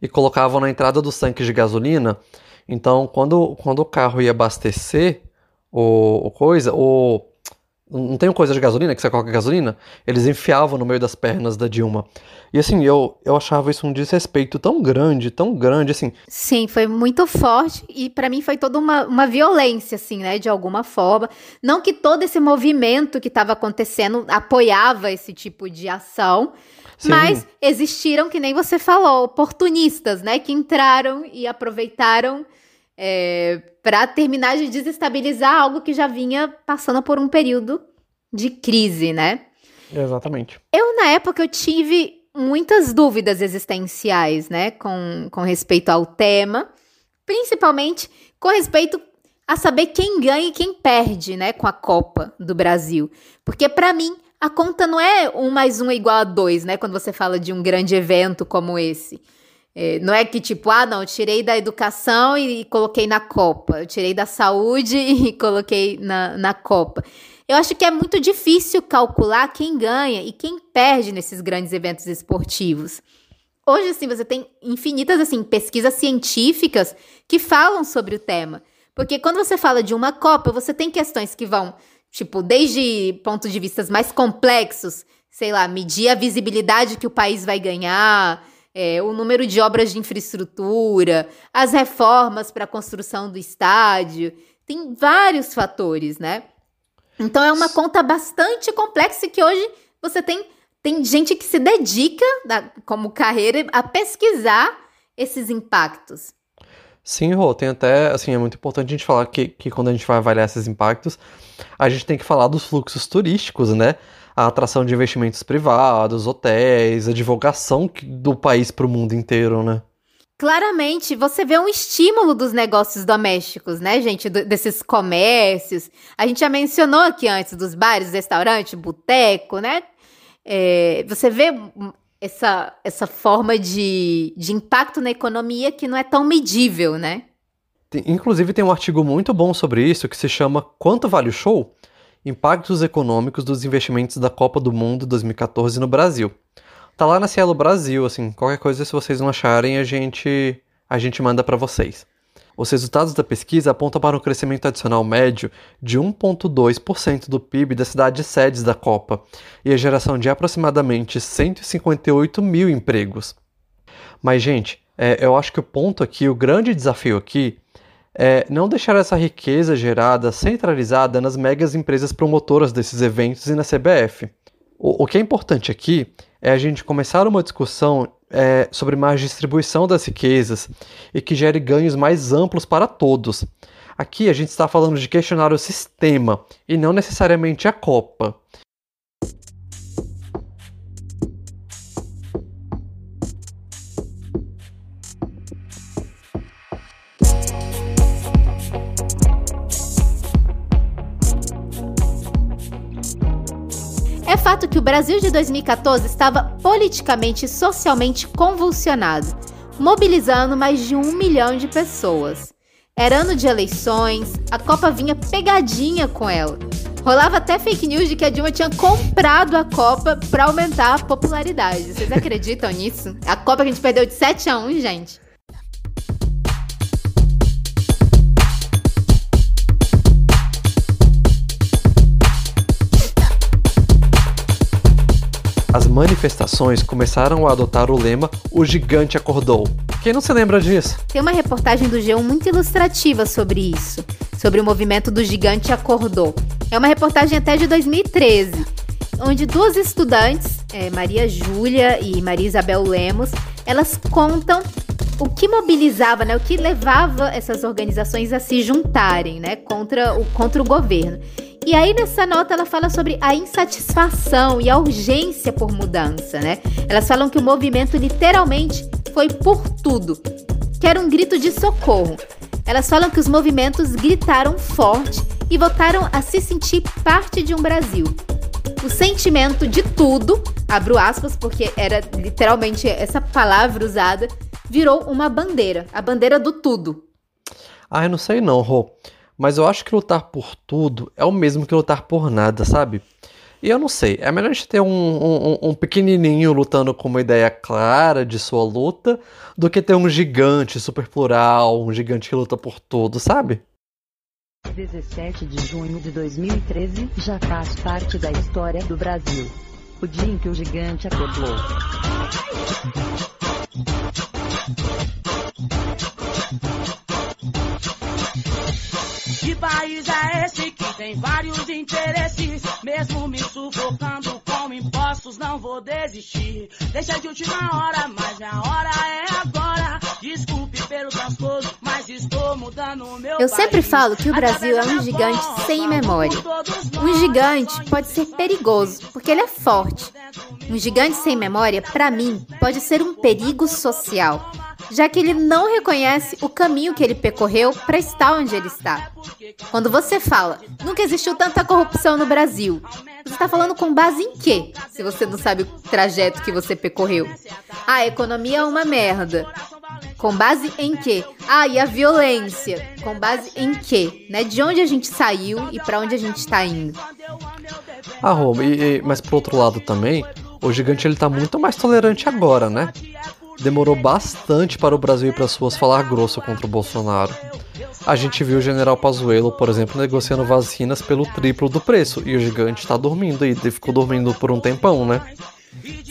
e colocavam na entrada dos tanques de gasolina. Então, quando, quando o carro ia abastecer o, o coisa, o não tem coisa de gasolina que você coloca gasolina? Eles enfiavam no meio das pernas da Dilma. E assim, eu, eu achava isso um desrespeito tão grande, tão grande, assim. Sim, foi muito forte e para mim foi toda uma, uma violência, assim, né, de alguma forma. Não que todo esse movimento que estava acontecendo apoiava esse tipo de ação, Sim. mas existiram, que nem você falou, oportunistas, né, que entraram e aproveitaram é, para terminar de desestabilizar algo que já vinha passando por um período de crise, né? Exatamente. Eu, na época, eu tive muitas dúvidas existenciais, né, com, com respeito ao tema, principalmente com respeito a saber quem ganha e quem perde, né, com a Copa do Brasil. Porque, para mim, a conta não é um mais um igual a dois, né, quando você fala de um grande evento como esse. É, não é que tipo, ah, não, tirei da educação e, coloquei na Copa, eu tirei da saúde e coloquei na, na Copa. Eu acho que é muito difícil calcular quem ganha e quem perde nesses grandes eventos esportivos. Hoje, assim, você tem infinitas, assim, pesquisas científicas que falam sobre o tema. Porque quando você fala de uma Copa, você tem questões que vão, tipo, desde pontos de vista mais complexos, sei lá, medir a visibilidade que o país vai ganhar, é, o número de obras de infraestrutura, as reformas para a construção do estádio. Tem vários fatores, né? Então é uma conta bastante complexa que hoje você tem, tem gente que se dedica, como carreira, a pesquisar esses impactos. Sim, Rô, tem até, assim, é muito importante a gente falar que, que quando a gente vai avaliar esses impactos, a gente tem que falar dos fluxos turísticos, né? A atração de investimentos privados, hotéis, a divulgação do país para o mundo inteiro, né? Claramente, você vê um estímulo dos negócios domésticos, né, gente? Desses comércios. A gente já mencionou aqui antes dos bares, restaurante, boteco, né? É, você vê essa, essa forma de, de impacto na economia que não é tão medível, né? Inclusive tem um artigo muito bom sobre isso que se chama Quanto Vale o Show? Impactos econômicos dos investimentos da Copa do Mundo 2014 no Brasil. Tá lá na Cielo Brasil, assim, qualquer coisa se vocês não acharem, a gente a gente manda para vocês. Os resultados da pesquisa apontam para um crescimento adicional médio de 1,2% do PIB das cidades sedes da Copa e a geração de aproximadamente 158 mil empregos. Mas, gente, é, eu acho que o ponto aqui, o grande desafio aqui, é não deixar essa riqueza gerada centralizada nas megas empresas promotoras desses eventos e na CBF. O, o que é importante aqui é a gente começar uma discussão é, sobre mais distribuição das riquezas e que gere ganhos mais amplos para todos. Aqui a gente está falando de questionar o sistema e não necessariamente a Copa. Fato que o Brasil de 2014 estava politicamente e socialmente convulsionado, mobilizando mais de um milhão de pessoas. Era ano de eleições, a Copa vinha pegadinha com ela. Rolava até fake news de que a Dilma tinha comprado a Copa para aumentar a popularidade. Vocês acreditam nisso? A Copa que a gente perdeu de 7 a 1, gente. Manifestações começaram a adotar o lema O Gigante Acordou. Quem não se lembra disso? Tem uma reportagem do G1 muito ilustrativa sobre isso, sobre o movimento do Gigante Acordou. É uma reportagem até de 2013, onde duas estudantes, é, Maria Júlia e Maria Isabel Lemos, elas contam o que mobilizava, né, o que levava essas organizações a se juntarem né, contra, o, contra o governo. E aí nessa nota ela fala sobre a insatisfação e a urgência por mudança, né? Elas falam que o movimento literalmente foi por tudo, que era um grito de socorro. Elas falam que os movimentos gritaram forte e voltaram a se sentir parte de um Brasil. O sentimento de tudo, abro aspas porque era literalmente essa palavra usada, virou uma bandeira, a bandeira do tudo. Ah, eu não sei não, Rô. Mas eu acho que lutar por tudo é o mesmo que lutar por nada, sabe? E eu não sei, é melhor a gente ter um, um, um, pequenininho lutando com uma ideia clara de sua luta do que ter um gigante super plural, um gigante que luta por tudo, sabe? 17 de junho de 2013 já faz parte da história do Brasil. O dia em que o gigante acordou. País é esse que tem vários interesses? Mesmo me sufocando com impostos, não vou desistir. Deixa de última hora, mas minha hora é agora. Desculpe pelo transtorno, mas estou mudando o meu Eu sempre falo que o Brasil é um gigante sem memória. Um gigante pode ser perigoso, porque ele é forte. Um gigante sem memória, para mim, pode ser um perigo social já que ele não reconhece o caminho que ele percorreu para estar onde ele está. Quando você fala, nunca existiu tanta corrupção no Brasil, você está falando com base em quê? Se você não sabe o trajeto que você percorreu. Ah, a economia é uma merda. Com base em quê? Ah, e a violência. Com base em quê? Né? De onde a gente saiu e para onde a gente está indo. Ah, Roma, e, e, mas por outro lado também, o gigante ele tá muito mais tolerante agora, né? Demorou bastante para o Brasil e para as suas falar grosso contra o Bolsonaro. A gente viu o general Pazuello, por exemplo, negociando vacinas pelo triplo do preço, e o gigante está dormindo e ficou dormindo por um tempão, né?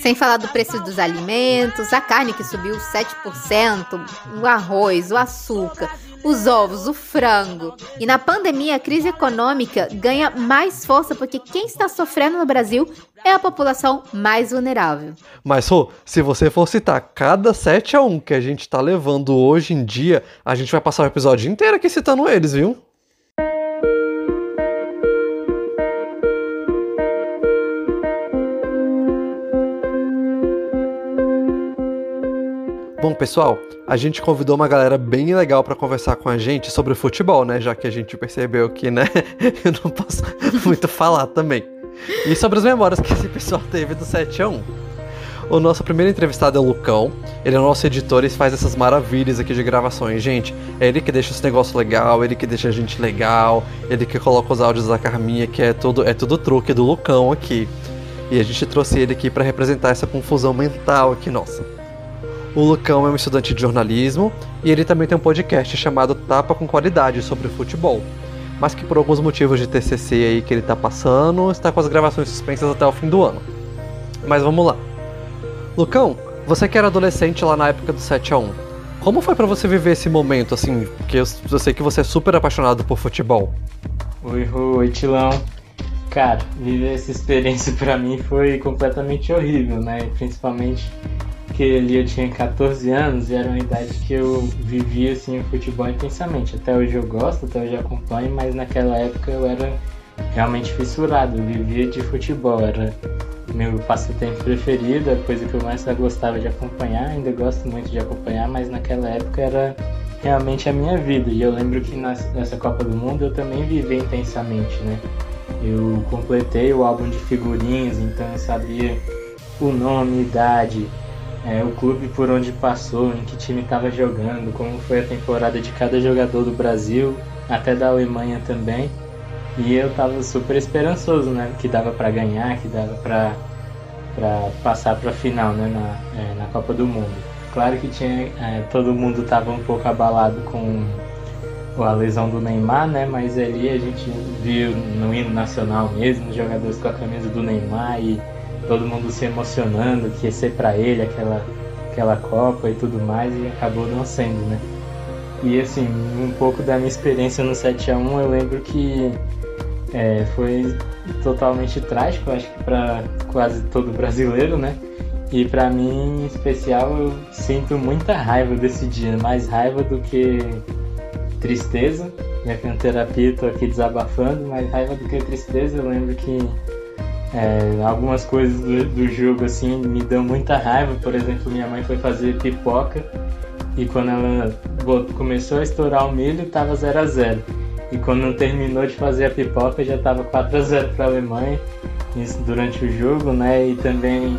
Sem falar do preço dos alimentos, a carne que subiu 7%, o arroz, o açúcar, os ovos, o frango. E na pandemia, a crise econômica ganha mais força porque quem está sofrendo no Brasil é a população mais vulnerável. Mas, Rô, se você for citar cada 7 a 1 que a gente tá levando hoje em dia, a gente vai passar o episódio inteiro aqui citando eles, viu? Bom, pessoal, a gente convidou uma galera bem legal para conversar com a gente sobre futebol, né? Já que a gente percebeu que, né, eu não posso muito falar também. E sobre as memórias que esse pessoal teve do 7 a 1. O nosso primeiro entrevistado é o Lucão. Ele é o nosso editor e faz essas maravilhas aqui de gravações. Gente, é ele que deixa esse negócio legal, ele que deixa a gente legal, ele que coloca os áudios da Carminha, que é tudo, é tudo truque do Lucão aqui. E a gente trouxe ele aqui para representar essa confusão mental aqui nossa. O Lucão é um estudante de jornalismo e ele também tem um podcast chamado Tapa com Qualidade sobre futebol, mas que por alguns motivos de TCC aí que ele tá passando, está com as gravações suspensas até o fim do ano. Mas vamos lá. Lucão, você que era adolescente lá na época do 7 a 1. Como foi para você viver esse momento assim? Porque eu, eu, sei que você é super apaixonado por futebol. Oi, oi, Tilão. Cara, viver essa experiência para mim foi completamente horrível, né? Principalmente porque ali eu tinha 14 anos e era uma idade que eu vivia assim o futebol intensamente. Até hoje eu gosto, até hoje eu acompanho, mas naquela época eu era realmente fissurado, eu vivia de futebol, era meu passatempo preferido, a coisa que eu mais gostava de acompanhar, ainda gosto muito de acompanhar, mas naquela época era realmente a minha vida. E eu lembro que nessa Copa do Mundo eu também vivi intensamente, né? Eu completei o álbum de figurinhas, então eu sabia o nome, idade, é, o clube por onde passou, em que time estava jogando, como foi a temporada de cada jogador do Brasil, até da Alemanha também. E eu estava super esperançoso, né? Que dava para ganhar, que dava para para passar para a final, né? Na, é, na Copa do Mundo. Claro que tinha, é, todo mundo estava um pouco abalado com a lesão do Neymar, né? Mas ali a gente viu no hino nacional mesmo, jogadores com a camisa do Neymar e todo mundo se emocionando que ia ser para ele aquela, aquela Copa e tudo mais, e acabou não sendo, né? E assim, um pouco da minha experiência no 7 a 1 eu lembro que é, foi totalmente trágico, acho que para quase todo brasileiro, né? E para mim, em especial, eu sinto muita raiva desse dia, mais raiva do que tristeza. Já que na terapia tô aqui desabafando, mais raiva do que tristeza. Eu lembro que é, algumas coisas do, do, jogo assim me dão muita raiva. Por exemplo, minha mãe foi fazer pipoca e quando ela começou a estourar o milho, tava 0 a 0 E quando terminou de fazer a pipoca, já tava 4 a 0 para a Alemanha. Isso durante o jogo, né? E também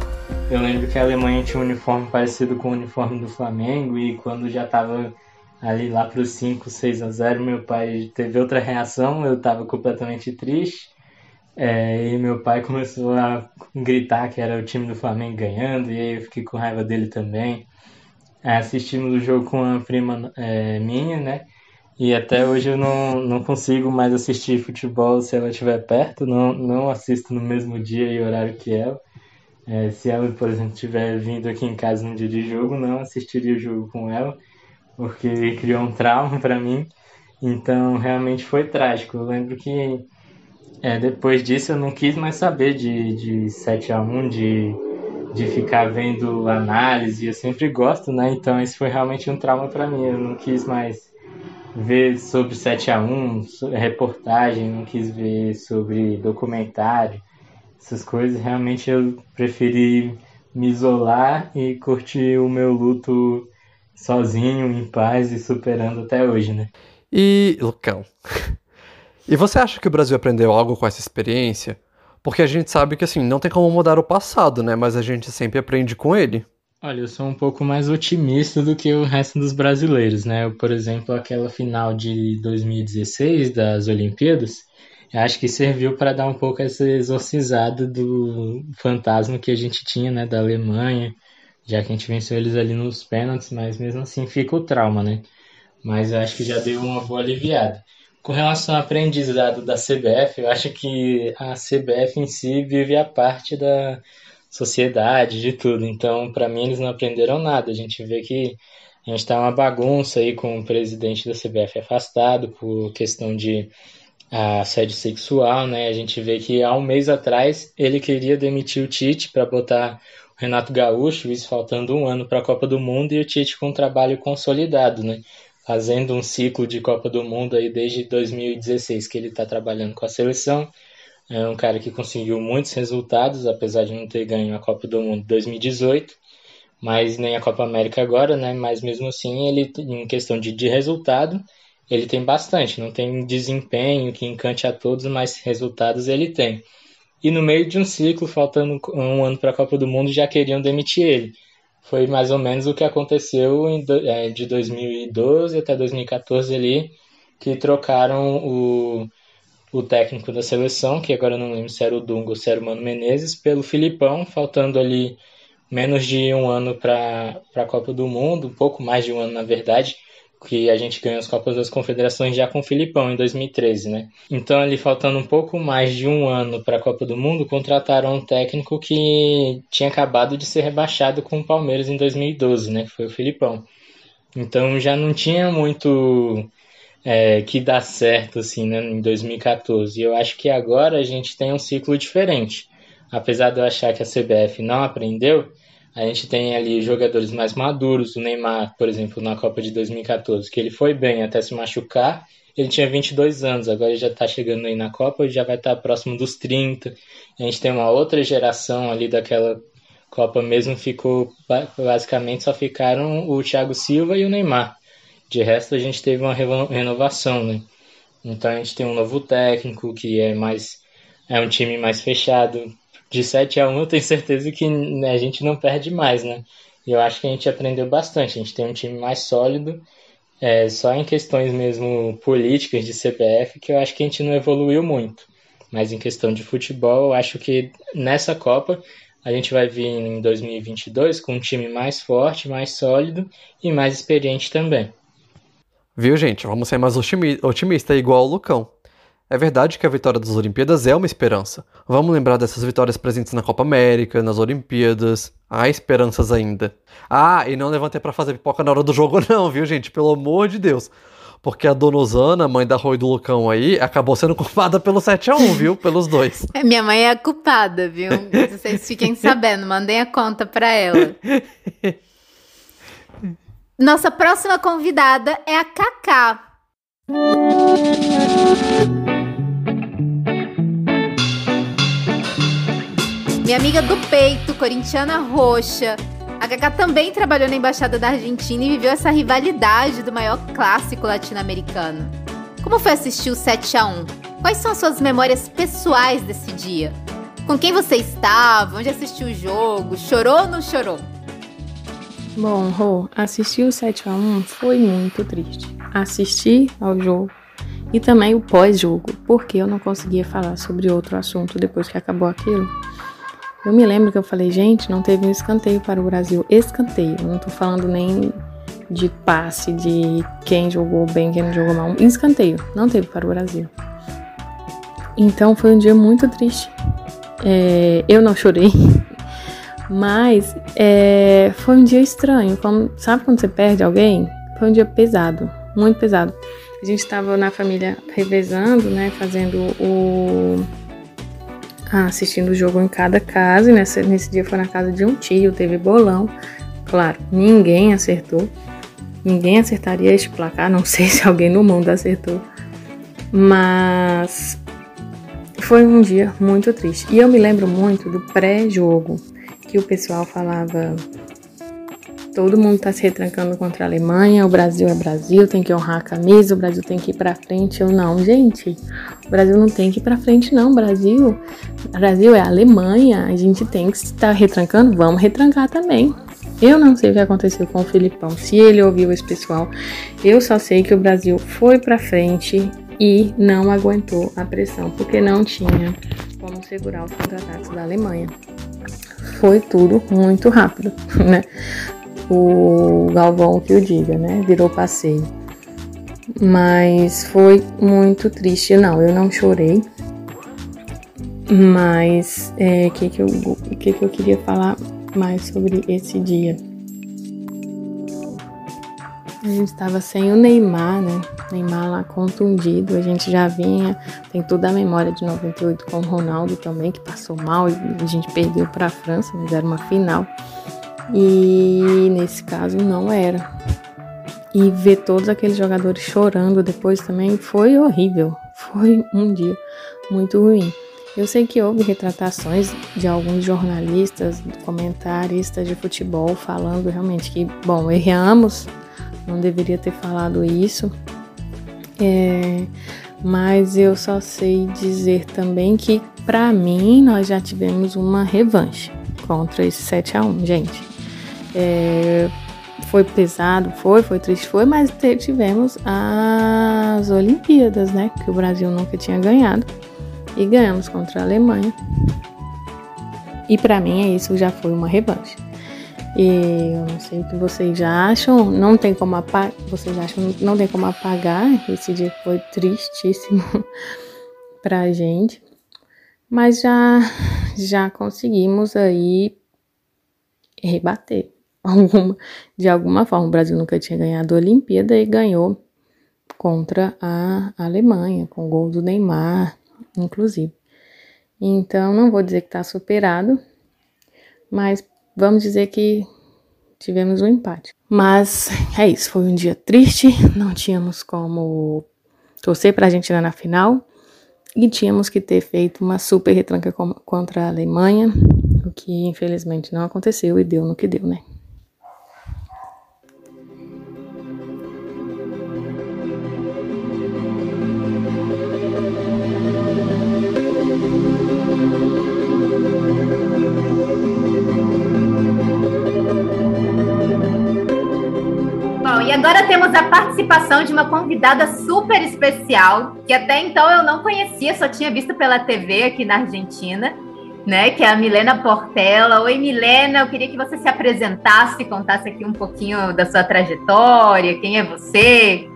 eu lembro que a Alemanha tinha um uniforme parecido com o uniforme do Flamengo e quando já tava ali lá para os 5, 6 a 0, meu pai teve outra reação, eu tava completamente triste. É, e meu pai começou a gritar que era o time do Flamengo ganhando, e aí eu fiquei com raiva dele também. É, assistimos o jogo com a prima é, minha, né? E até hoje eu não, não consigo mais assistir futebol se ela estiver perto, não, não assisto no mesmo dia e horário que ela. É, se ela, por exemplo, estiver vindo aqui em casa no dia de jogo, não assistiria o jogo com ela, porque criou um trauma para mim. Então, realmente foi trágico. Eu lembro que é, depois disso eu não quis mais saber de, de 7 a 1 de, de ficar vendo análise. Eu sempre gosto, né? Então isso foi realmente um trauma para mim. Eu não quis mais ver sobre 7 a 1 reportagem, não quis ver sobre documentário, essas coisas. Realmente eu preferi me isolar e curtir o meu luto sozinho, em paz e superando até hoje, né? E, Lucão, e você acha que o Brasil aprendeu algo com essa experiência? Porque a gente sabe que assim, não tem como mudar o passado, né? Mas a gente sempre aprende com ele. Olha, eu sou um pouco mais otimista do que o resto dos brasileiros, né? Eu, por exemplo, aquela final de 2016 das Olimpíadas, acho que serviu para dar um pouco essa exorcizada do fantasma que a gente tinha, né, da Alemanha, já que a gente venceu eles ali nos pênaltis, mas mesmo assim fica o trauma, né? Mas eu acho que já deu uma boa aliviada. Com relação ao aprendizado da CBF, eu acho que a CBF em si vive a parte da sociedade, de tudo. Então, para mim, eles não aprenderam nada. A gente vê que A gente tá uma bagunça aí com o presidente da CBF afastado por questão de assédio sexual, né? A gente vê que há um mês atrás ele queria demitir o Tite para botar o Renato Gaúcho, isso faltando um ano para a Copa do Mundo, e o Tite com um trabalho consolidado, né? Fazendo um ciclo de Copa do Mundo aí desde 2016 que ele está trabalhando com a seleção. É um cara que conseguiu muitos resultados, apesar de não ter ganho a Copa do Mundo 2018, mas nem a Copa América agora, né? Mas mesmo assim, ele em questão de, de resultado, ele tem bastante. Não tem desempenho que encante a todos, mas resultados ele tem. E no meio de um ciclo, faltando um ano para a Copa do Mundo, já queriam demitir ele. Foi mais ou menos o que aconteceu é, de 2012 até 2014 ali, que trocaram o o técnico da seleção, que agora não lembro se era o Dunga ou se era o Mano Menezes, pelo Filipão, faltando ali menos de um ano para a Copa do Mundo, um pouco mais de um ano na verdade, que a gente ganhou as Copas das Confederações já com o Filipão em 2013, né? Então ali faltando um pouco mais de um ano para a Copa do Mundo, contrataram um técnico que tinha acabado de ser rebaixado com o Palmeiras em 2012, né? Que foi o Filipão. Então já não tinha muito é, que dá certo assim, né, em 2014. E eu acho que agora a gente tem um ciclo diferente. Apesar de eu achar que a CBF não aprendeu, a gente tem ali jogadores mais maduros. O Neymar, por exemplo, na Copa de 2014, que ele foi bem até se machucar. Ele tinha 22 anos, agora já está chegando aí na Copa já vai estar tá próximo dos 30. A gente tem uma outra geração ali daquela Copa mesmo, ficou basicamente só ficaram o Thiago Silva e o Neymar. De resto, a gente teve uma renovação, né? Então a gente tem um novo técnico que é mais é um time mais fechado. De 7 a 1 eu tenho certeza que né, a gente não perde mais, né? E eu acho que a gente aprendeu bastante. A gente tem um time mais sólido, é, só em questões mesmo políticas de CBF que eu acho que a gente não evoluiu muito. Mas em questão de futebol, eu acho que nessa Copa a gente vai vir em 2022 com um time mais forte, mais sólido e mais experiente também. Viu, gente? Vamos ser mais otimista, igual o Lucão. É verdade que a vitória das Olimpíadas é uma esperança. Vamos lembrar dessas vitórias presentes na Copa América, nas Olimpíadas. Há esperanças ainda. Ah, e não levantei para fazer pipoca na hora do jogo, não, viu, gente? Pelo amor de Deus. Porque a dona Osana, mãe da Rui do Lucão aí, acabou sendo culpada pelo 7x1, viu? Pelos dois. É, minha mãe é a culpada, viu? Vocês fiquem sabendo, mandem a conta pra ela. Nossa próxima convidada é a Cacá. Minha amiga do peito, corintiana roxa. A Cacá também trabalhou na Embaixada da Argentina e viveu essa rivalidade do maior clássico latino-americano. Como foi assistir o 7 a 1 Quais são as suas memórias pessoais desse dia? Com quem você estava? Onde assistiu o jogo? Chorou ou não chorou? Bom, Rô, assistir o 7 a 1 foi muito triste. Assistir ao jogo e também o pós-jogo, porque eu não conseguia falar sobre outro assunto depois que acabou aquilo. Eu me lembro que eu falei, gente, não teve um escanteio para o Brasil. Escanteio, não tô falando nem de passe, de quem jogou bem, quem não jogou mal. Escanteio, não teve para o Brasil. Então foi um dia muito triste. É, eu não chorei, Mas é, foi um dia estranho. Como, sabe quando você perde alguém? Foi um dia pesado, muito pesado. A gente estava na família revezando, né? Fazendo o. Assistindo o jogo em cada casa. E nesse, nesse dia foi na casa de um tio, teve bolão. Claro, ninguém acertou. Ninguém acertaria este placar. Não sei se alguém no mundo acertou. Mas foi um dia muito triste. E eu me lembro muito do pré-jogo que o pessoal falava todo mundo está se retrancando contra a Alemanha, o Brasil é Brasil, tem que honrar a camisa, o Brasil tem que ir para frente. Eu não, gente. O Brasil não tem que ir para frente não, Brasil. Brasil é a Alemanha, a gente tem que estar retrancando, vamos retrancar também. Eu não sei o que aconteceu com o Filipão, se ele ouviu esse pessoal. Eu só sei que o Brasil foi para frente e não aguentou a pressão, porque não tinha como segurar os contra-ataques da Alemanha foi tudo muito rápido, né? O Galvão que o diga, né? Virou passeio. Mas foi muito triste. Não, eu não chorei. Mas o é, que, que, eu, que, que eu queria falar mais sobre esse dia? A gente estava sem o Neymar, né? Neymar lá contundido. A gente já vinha, tem toda a memória de 98 com o Ronaldo também, que passou mal e a gente perdeu para a França, mas era uma final. E nesse caso não era. E ver todos aqueles jogadores chorando depois também foi horrível. Foi um dia muito ruim. Eu sei que houve retratações de alguns jornalistas, comentaristas de futebol falando realmente que, bom, erramos, não deveria ter falado isso. É, mas eu só sei dizer também que, para mim, nós já tivemos uma revanche contra esse 7 a 1 gente. É, foi pesado, foi, foi triste, foi, mas tivemos as Olimpíadas, né? Que o Brasil nunca tinha ganhado e ganhamos contra a Alemanha. E para mim isso já foi uma revanche. E eu não sei o que vocês já acham, não tem como apagar, vocês acham não tem como apagar, esse dia foi tristíssimo pra gente. Mas já já conseguimos aí rebater alguma, de alguma forma. O Brasil nunca tinha ganhado a Olimpíada e ganhou contra a Alemanha, com o gol do Neymar, inclusive. Então, não vou dizer que está superado, mas vamos dizer que tivemos um empate. Mas é isso, foi um dia triste, não tínhamos como torcer para a Argentina na final e tínhamos que ter feito uma super retranca contra a Alemanha, o que infelizmente não aconteceu e deu no que deu, né? E agora temos a participação de uma convidada super especial, que até então eu não conhecia, só tinha visto pela TV aqui na Argentina, né? Que é a Milena Portela. Oi, Milena, eu queria que você se apresentasse, contasse aqui um pouquinho da sua trajetória, quem é você.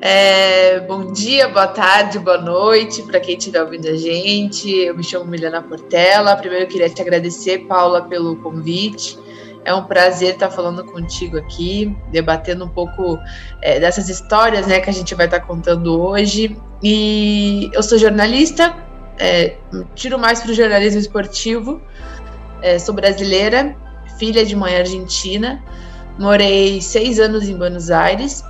É, bom dia, boa tarde, boa noite para quem estiver ouvindo a gente. Eu me chamo Milena Portela. Primeiro eu queria te agradecer, Paula, pelo convite. É um prazer estar falando contigo aqui, debatendo um pouco é, dessas histórias né, que a gente vai estar contando hoje. E eu sou jornalista, é, tiro mais para o jornalismo esportivo. É, sou brasileira, filha de mãe argentina. Morei seis anos em Buenos Aires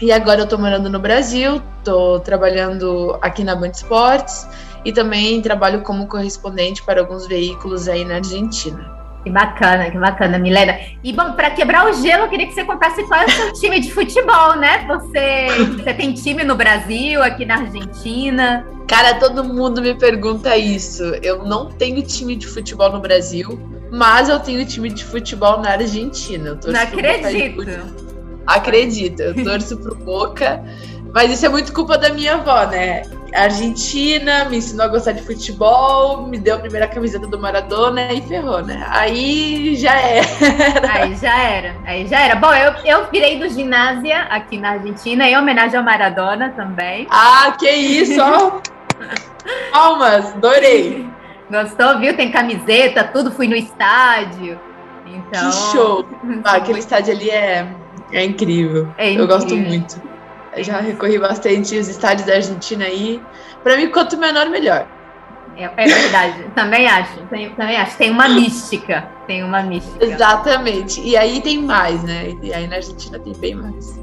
e agora eu estou morando no Brasil. Estou trabalhando aqui na Band Esportes e também trabalho como correspondente para alguns veículos aí na Argentina. Que bacana, que bacana, Milena. E bom, para quebrar o gelo, eu queria que você contasse qual é o seu time de futebol, né? Você, você tem time no Brasil, aqui na Argentina? Cara, todo mundo me pergunta isso. Eu não tenho time de futebol no Brasil, mas eu tenho time de futebol na Argentina. Eu não acredito. Acredito, eu torço pro Boca. Mas isso é muito culpa da minha avó, né? Argentina, me ensinou a gostar de futebol, me deu a primeira camiseta do Maradona e ferrou, né? Aí já era. Aí já era, aí já era. Bom, eu, eu virei do ginásio aqui na Argentina, em homenagem ao Maradona também. Ah, que isso, ó! Palmas, adorei! Gostou, viu? Tem camiseta, tudo, fui no estádio. Então... Que show! Ah, aquele estádio ali é, é incrível. É incrível. Eu gosto muito já recorri bastante os estádios da Argentina aí. Para mim, quanto menor, melhor. É, é verdade, também acho, tem, também acho. Tem uma mística, tem uma mística. Exatamente. E aí tem mais, né? E aí na Argentina tem bem mais.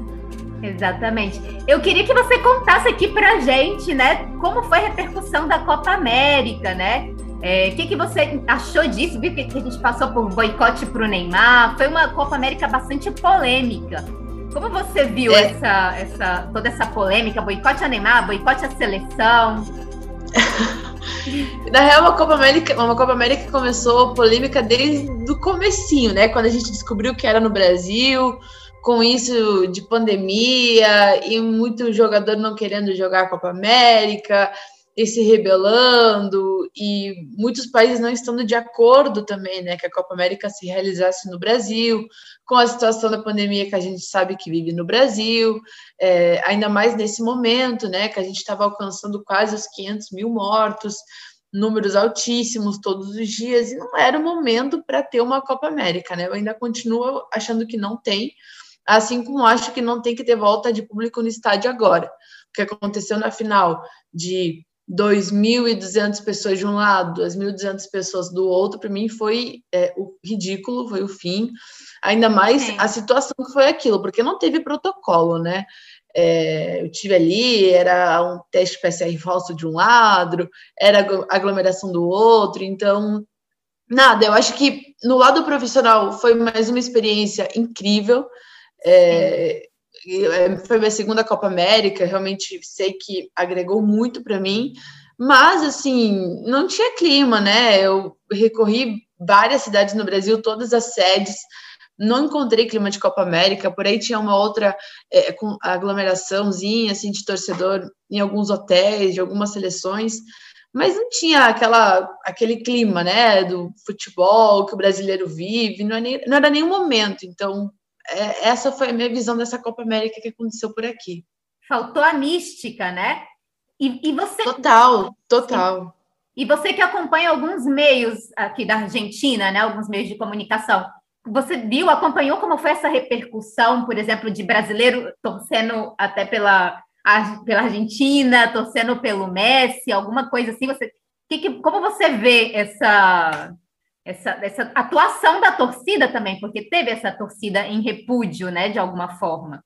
Exatamente. Eu queria que você contasse aqui pra gente, né, como foi a repercussão da Copa América, né? O é, que, que você achou disso? Viu que, que a gente passou por boicote pro Neymar? Foi uma Copa América bastante polêmica. Como você viu é. essa, essa, toda essa polêmica, boicote a Neymar, boicote a seleção? Na real, uma Copa América, uma Copa América começou polêmica desde o comecinho, né? Quando a gente descobriu que era no Brasil, com isso de pandemia e muito jogador não querendo jogar a Copa América e se rebelando e muitos países não estando de acordo também, né, que a Copa América se realizasse no Brasil, com a situação da pandemia que a gente sabe que vive no Brasil, é, ainda mais nesse momento, né, que a gente estava alcançando quase os 500 mil mortos, números altíssimos todos os dias, e não era o momento para ter uma Copa América, né? Eu ainda continuo achando que não tem, Assim como acho que não tem que ter volta de público no estádio agora. O que aconteceu na final de 2.200 pessoas de um lado, 2.200 pessoas do outro, para mim foi é, o ridículo, foi o fim. Ainda mais é. a situação que foi aquilo, porque não teve protocolo, né? É, eu tive ali, era um teste PCR falso de um lado, era aglomeração do outro, então nada. Eu acho que no lado profissional foi mais uma experiência incrível. É, é, foi minha segunda Copa América, realmente sei que agregou muito para mim, mas assim, não tinha clima, né? Eu recorri várias cidades no Brasil, todas as sedes, não encontrei clima de Copa América, por aí tinha uma outra é, aglomeraçãozinha assim de torcedor em alguns hotéis, de algumas seleções, mas não tinha aquela aquele clima, né, do futebol que o brasileiro vive, não, é nem, não era nenhum momento, então é, essa foi a minha visão dessa Copa América que aconteceu por aqui. Faltou a mística, né? E, e você. Total, total. E você que acompanha alguns meios aqui da Argentina, né? Alguns meios de comunicação. Você viu, acompanhou como foi essa repercussão, por exemplo, de brasileiro torcendo até pela, pela Argentina, torcendo pelo Messi, alguma coisa assim? Você, que, que, como você vê essa, essa, essa atuação da torcida também, porque teve essa torcida em repúdio, né, de alguma forma.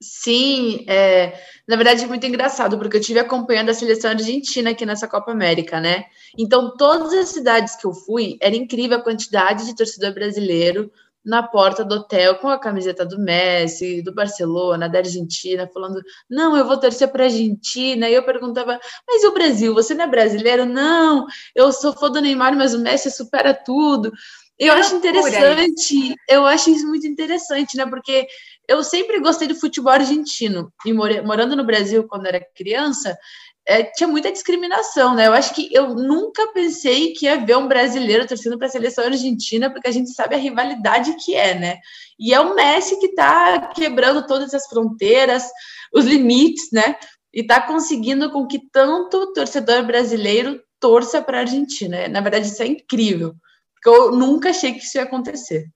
Sim, é, na verdade é muito engraçado, porque eu tive acompanhando a seleção argentina aqui nessa Copa América, né? Então, todas as cidades que eu fui, era incrível a quantidade de torcedor brasileiro na porta do hotel com a camiseta do Messi, do Barcelona, da Argentina, falando: não, eu vou torcer para a Argentina. E eu perguntava: mas e o Brasil? Você não é brasileiro? Não, eu sou fã do Neymar, mas o Messi supera tudo. Eu acho interessante, eu acho isso muito interessante, né? Porque eu sempre gostei do futebol argentino e morando no Brasil quando era criança, é, tinha muita discriminação, né? Eu acho que eu nunca pensei que ia ver um brasileiro torcendo para a seleção argentina, porque a gente sabe a rivalidade que é, né? E é o Messi que está quebrando todas as fronteiras, os limites, né? E está conseguindo com que tanto torcedor brasileiro torça para a Argentina. Na verdade, isso é incrível, porque eu nunca achei que isso ia acontecer.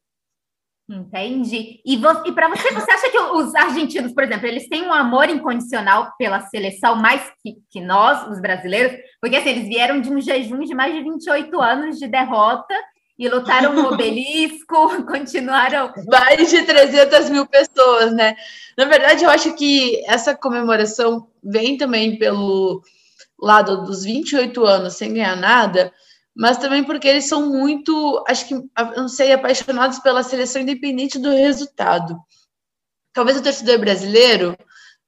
Entendi. E, e para você, você acha que os argentinos, por exemplo, eles têm um amor incondicional pela seleção mais que, que nós, os brasileiros? Porque assim, eles vieram de um jejum de mais de 28 anos de derrota e lutaram no obelisco, continuaram. Mais de 300 mil pessoas, né? Na verdade, eu acho que essa comemoração vem também pelo lado dos 28 anos sem ganhar nada mas também porque eles são muito, acho que, não sei, apaixonados pela seleção independente do resultado. Talvez o torcedor brasileiro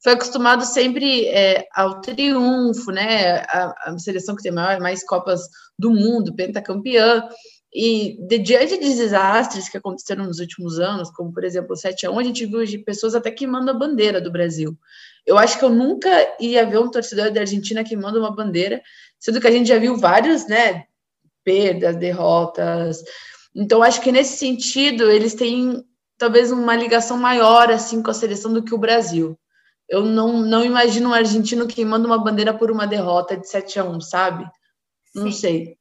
foi acostumado sempre é, ao triunfo, né? A, a, seleção que tem maior, mais Copas do Mundo, pentacampeã. E de, diante de desastres que aconteceram nos últimos anos, como por exemplo o 7 a 1 a gente viu de pessoas até queimando a bandeira do Brasil. Eu acho que eu nunca ia ver um torcedor da Argentina queimando uma bandeira, sendo que a gente já viu vários, né, perdas, derrotas. Então, acho que nesse sentido, eles têm talvez uma ligação maior assim com a seleção do que o Brasil. Eu não, não imagino um argentino queimando uma bandeira por uma derrota de 7 a 1, sabe? Não Sim. sei.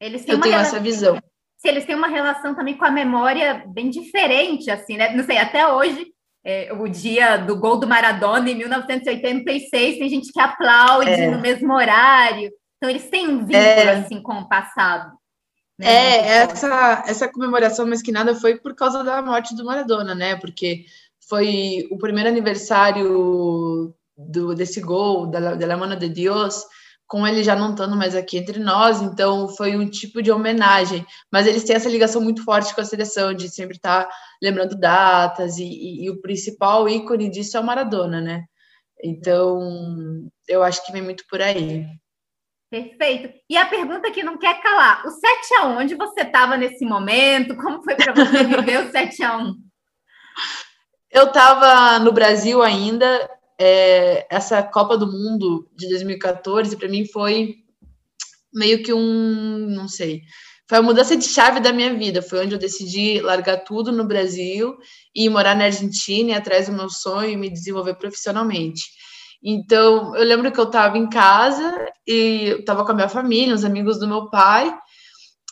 Eles têm Eu tenho relação, essa visão. Se eles têm uma relação também com a memória bem diferente, assim, né? Não sei, até hoje, é, o dia do gol do Maradona em 1986, tem gente que aplaude é. no mesmo horário. Então, eles têm um vínculo, é, assim, com o passado. Né? É, essa, essa comemoração mais que nada foi por causa da morte do Maradona, né? Porque foi o primeiro aniversário do, desse gol, da, da Mano de Dios, com ele já não estando mais aqui entre nós, então foi um tipo de homenagem. Mas eles têm essa ligação muito forte com a seleção, de sempre estar tá lembrando datas, e, e, e o principal ícone disso é o Maradona, né? Então, eu acho que vem muito por aí. Perfeito. E a pergunta que não quer calar: o 7 a 1, onde você estava nesse momento? Como foi para você viver o 7 a 1? Eu estava no Brasil ainda. É, essa Copa do Mundo de 2014 para mim foi meio que um, não sei, foi a mudança de chave da minha vida. Foi onde eu decidi largar tudo no Brasil e morar na Argentina e atrás do meu sonho e me desenvolver profissionalmente. Então, eu lembro que eu estava em casa e estava com a minha família, os amigos do meu pai,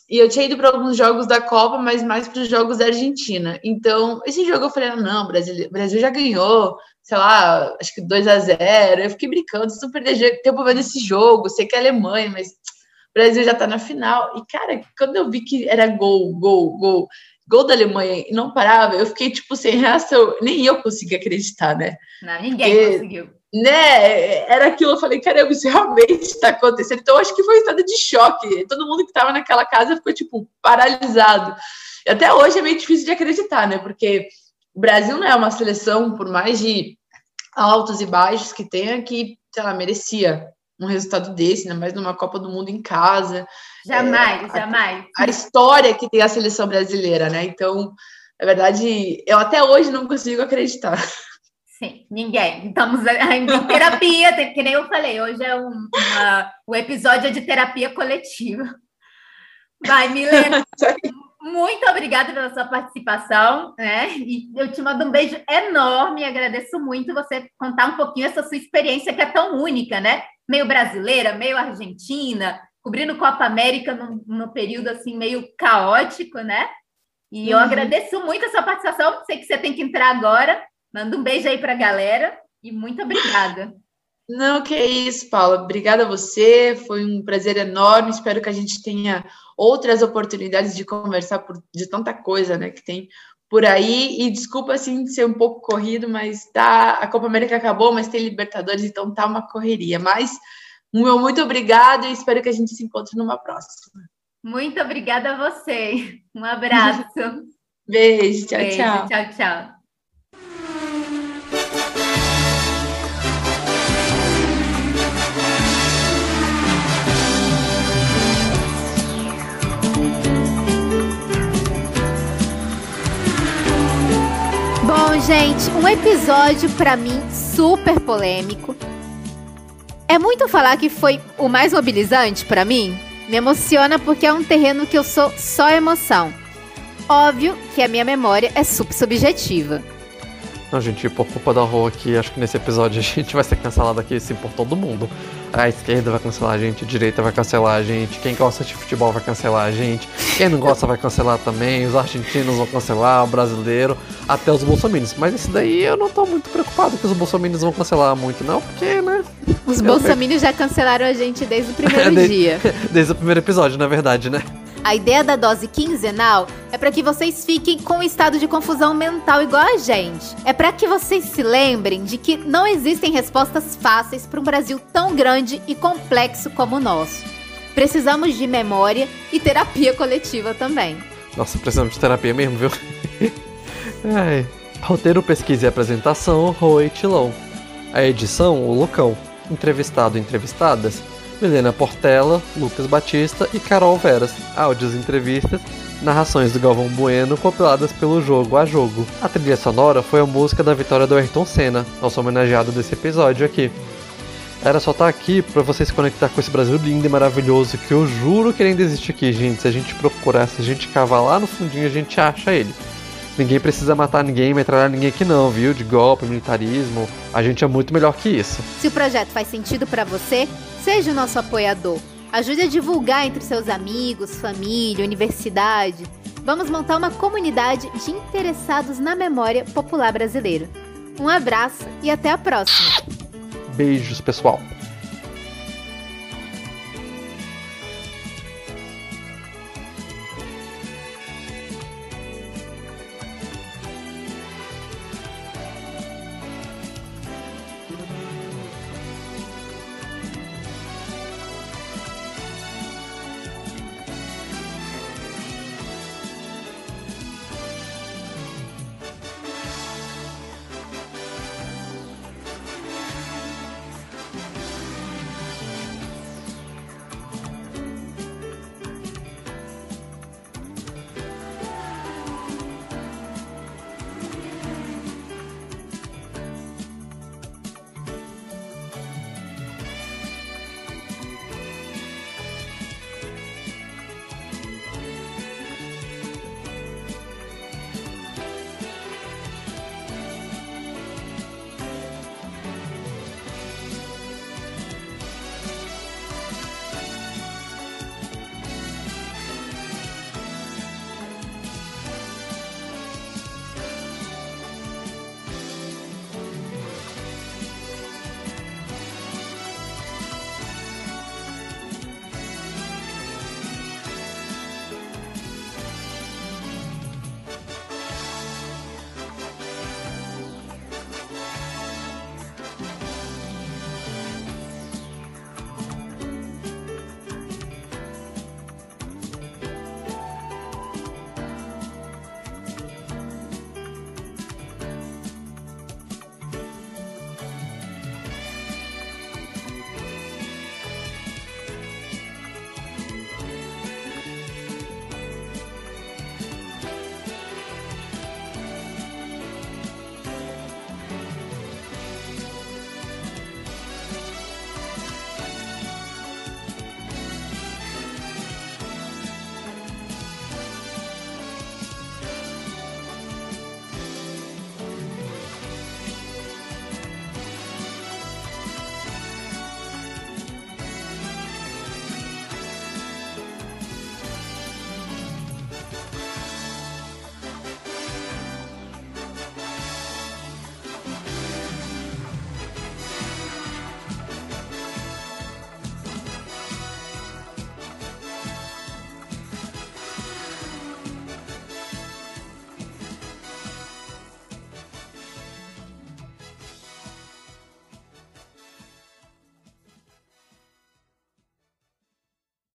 E eu tinha ido para alguns jogos da Copa, mas mais para os jogos da Argentina. Então, esse jogo eu falei: não, o Brasil, Brasil já ganhou, sei lá, acho que 2 a 0 Eu fiquei brincando, se não perder tempo vendo esse jogo, sei que é Alemanha, mas o Brasil já tá na final. E, cara, quando eu vi que era gol, gol, gol, gol da Alemanha e não parava, eu fiquei, tipo, sem reação. Nem eu consegui acreditar, né? Não, ninguém Porque, conseguiu. Né? Era aquilo, eu falei, caramba, isso realmente está acontecendo. Então, acho que foi um estado de choque. Todo mundo que estava naquela casa ficou, tipo, paralisado. E até hoje é meio difícil de acreditar, né? Porque o Brasil não é uma seleção, por mais de altos e baixos que tenha, que, sei lá, merecia um resultado desse, né? mais numa Copa do Mundo em casa. Jamais, é, jamais. A, a, história que tem a seleção brasileira, né? Então, na verdade, eu até hoje não consigo acreditar. Sim, ninguém. Estamos em terapia, que nem eu falei, hoje é um, uma, o episódio é de terapia coletiva. Vai, Milena, muito obrigada pela sua participação, né? E eu te mando um beijo enorme, agradeço muito você contar um pouquinho essa sua experiência que é tão única, né? Meio brasileira, meio argentina, cobrindo Copa América no, no período assim meio caótico, né? E eu uhum. agradeço muito a sua participação. Sei que você tem que entrar agora. Manda um beijo aí para a galera e muito obrigada. Não, que é isso, Paula. Obrigada a você. Foi um prazer enorme. Espero que a gente tenha outras oportunidades de conversar por, de tanta coisa, né, que tem por aí. E desculpa assim ser um pouco corrido, mas tá, a Copa América acabou, mas tem Libertadores, então tá uma correria. Mas meu muito obrigado e espero que a gente se encontre numa próxima. Muito obrigada a você. Um abraço. Beijo, tchau, Beijo, tchau. Tchau, tchau. Bom, gente, um episódio para mim super polêmico. É muito falar que foi o mais mobilizante para mim? Me emociona porque é um terreno que eu sou só emoção. Óbvio que a minha memória é super subjetiva. Não, gente, por culpa da Rô aqui, acho que nesse episódio a gente vai ser cancelado aqui assim por todo mundo. A esquerda vai cancelar a gente, a direita vai cancelar a gente, quem gosta de futebol vai cancelar a gente, quem não gosta vai cancelar também, os argentinos vão cancelar, o brasileiro, até os bolsominions. Mas esse daí eu não tô muito preocupado que os bolsominions vão cancelar muito, não, porque, né? Os bolsominions já cancelaram a gente desde o primeiro desde, dia. Desde o primeiro episódio, na verdade, né? A ideia da dose quinzenal é para que vocês fiquem com um estado de confusão mental igual a gente. É para que vocês se lembrem de que não existem respostas fáceis para um Brasil tão grande e complexo como o nosso. Precisamos de memória e terapia coletiva também. Nossa, precisamos de terapia mesmo, viu? Ai. Roteiro, pesquisa e apresentação, Roy Tilon. A edição, o Lucão. Entrevistado entrevistadas, Milena Portela, Lucas Batista e Carol Veras. Áudios e entrevistas, narrações do Galvão Bueno compiladas pelo Jogo a Jogo. A trilha sonora foi a música da vitória do Ayrton Senna, nosso homenageado desse episódio aqui. Era só estar tá aqui para você se conectar com esse Brasil lindo e maravilhoso que eu juro que ele ainda existe aqui, gente. Se a gente procurar, se a gente cavar lá no fundinho, a gente acha ele. Ninguém precisa matar ninguém, metralhar ninguém aqui não, viu? De golpe, militarismo. A gente é muito melhor que isso. Se o projeto faz sentido para você, seja o nosso apoiador. Ajude a divulgar entre seus amigos, família, universidade. Vamos montar uma comunidade de interessados na memória popular brasileira. Um abraço e até a próxima. Beijos, pessoal.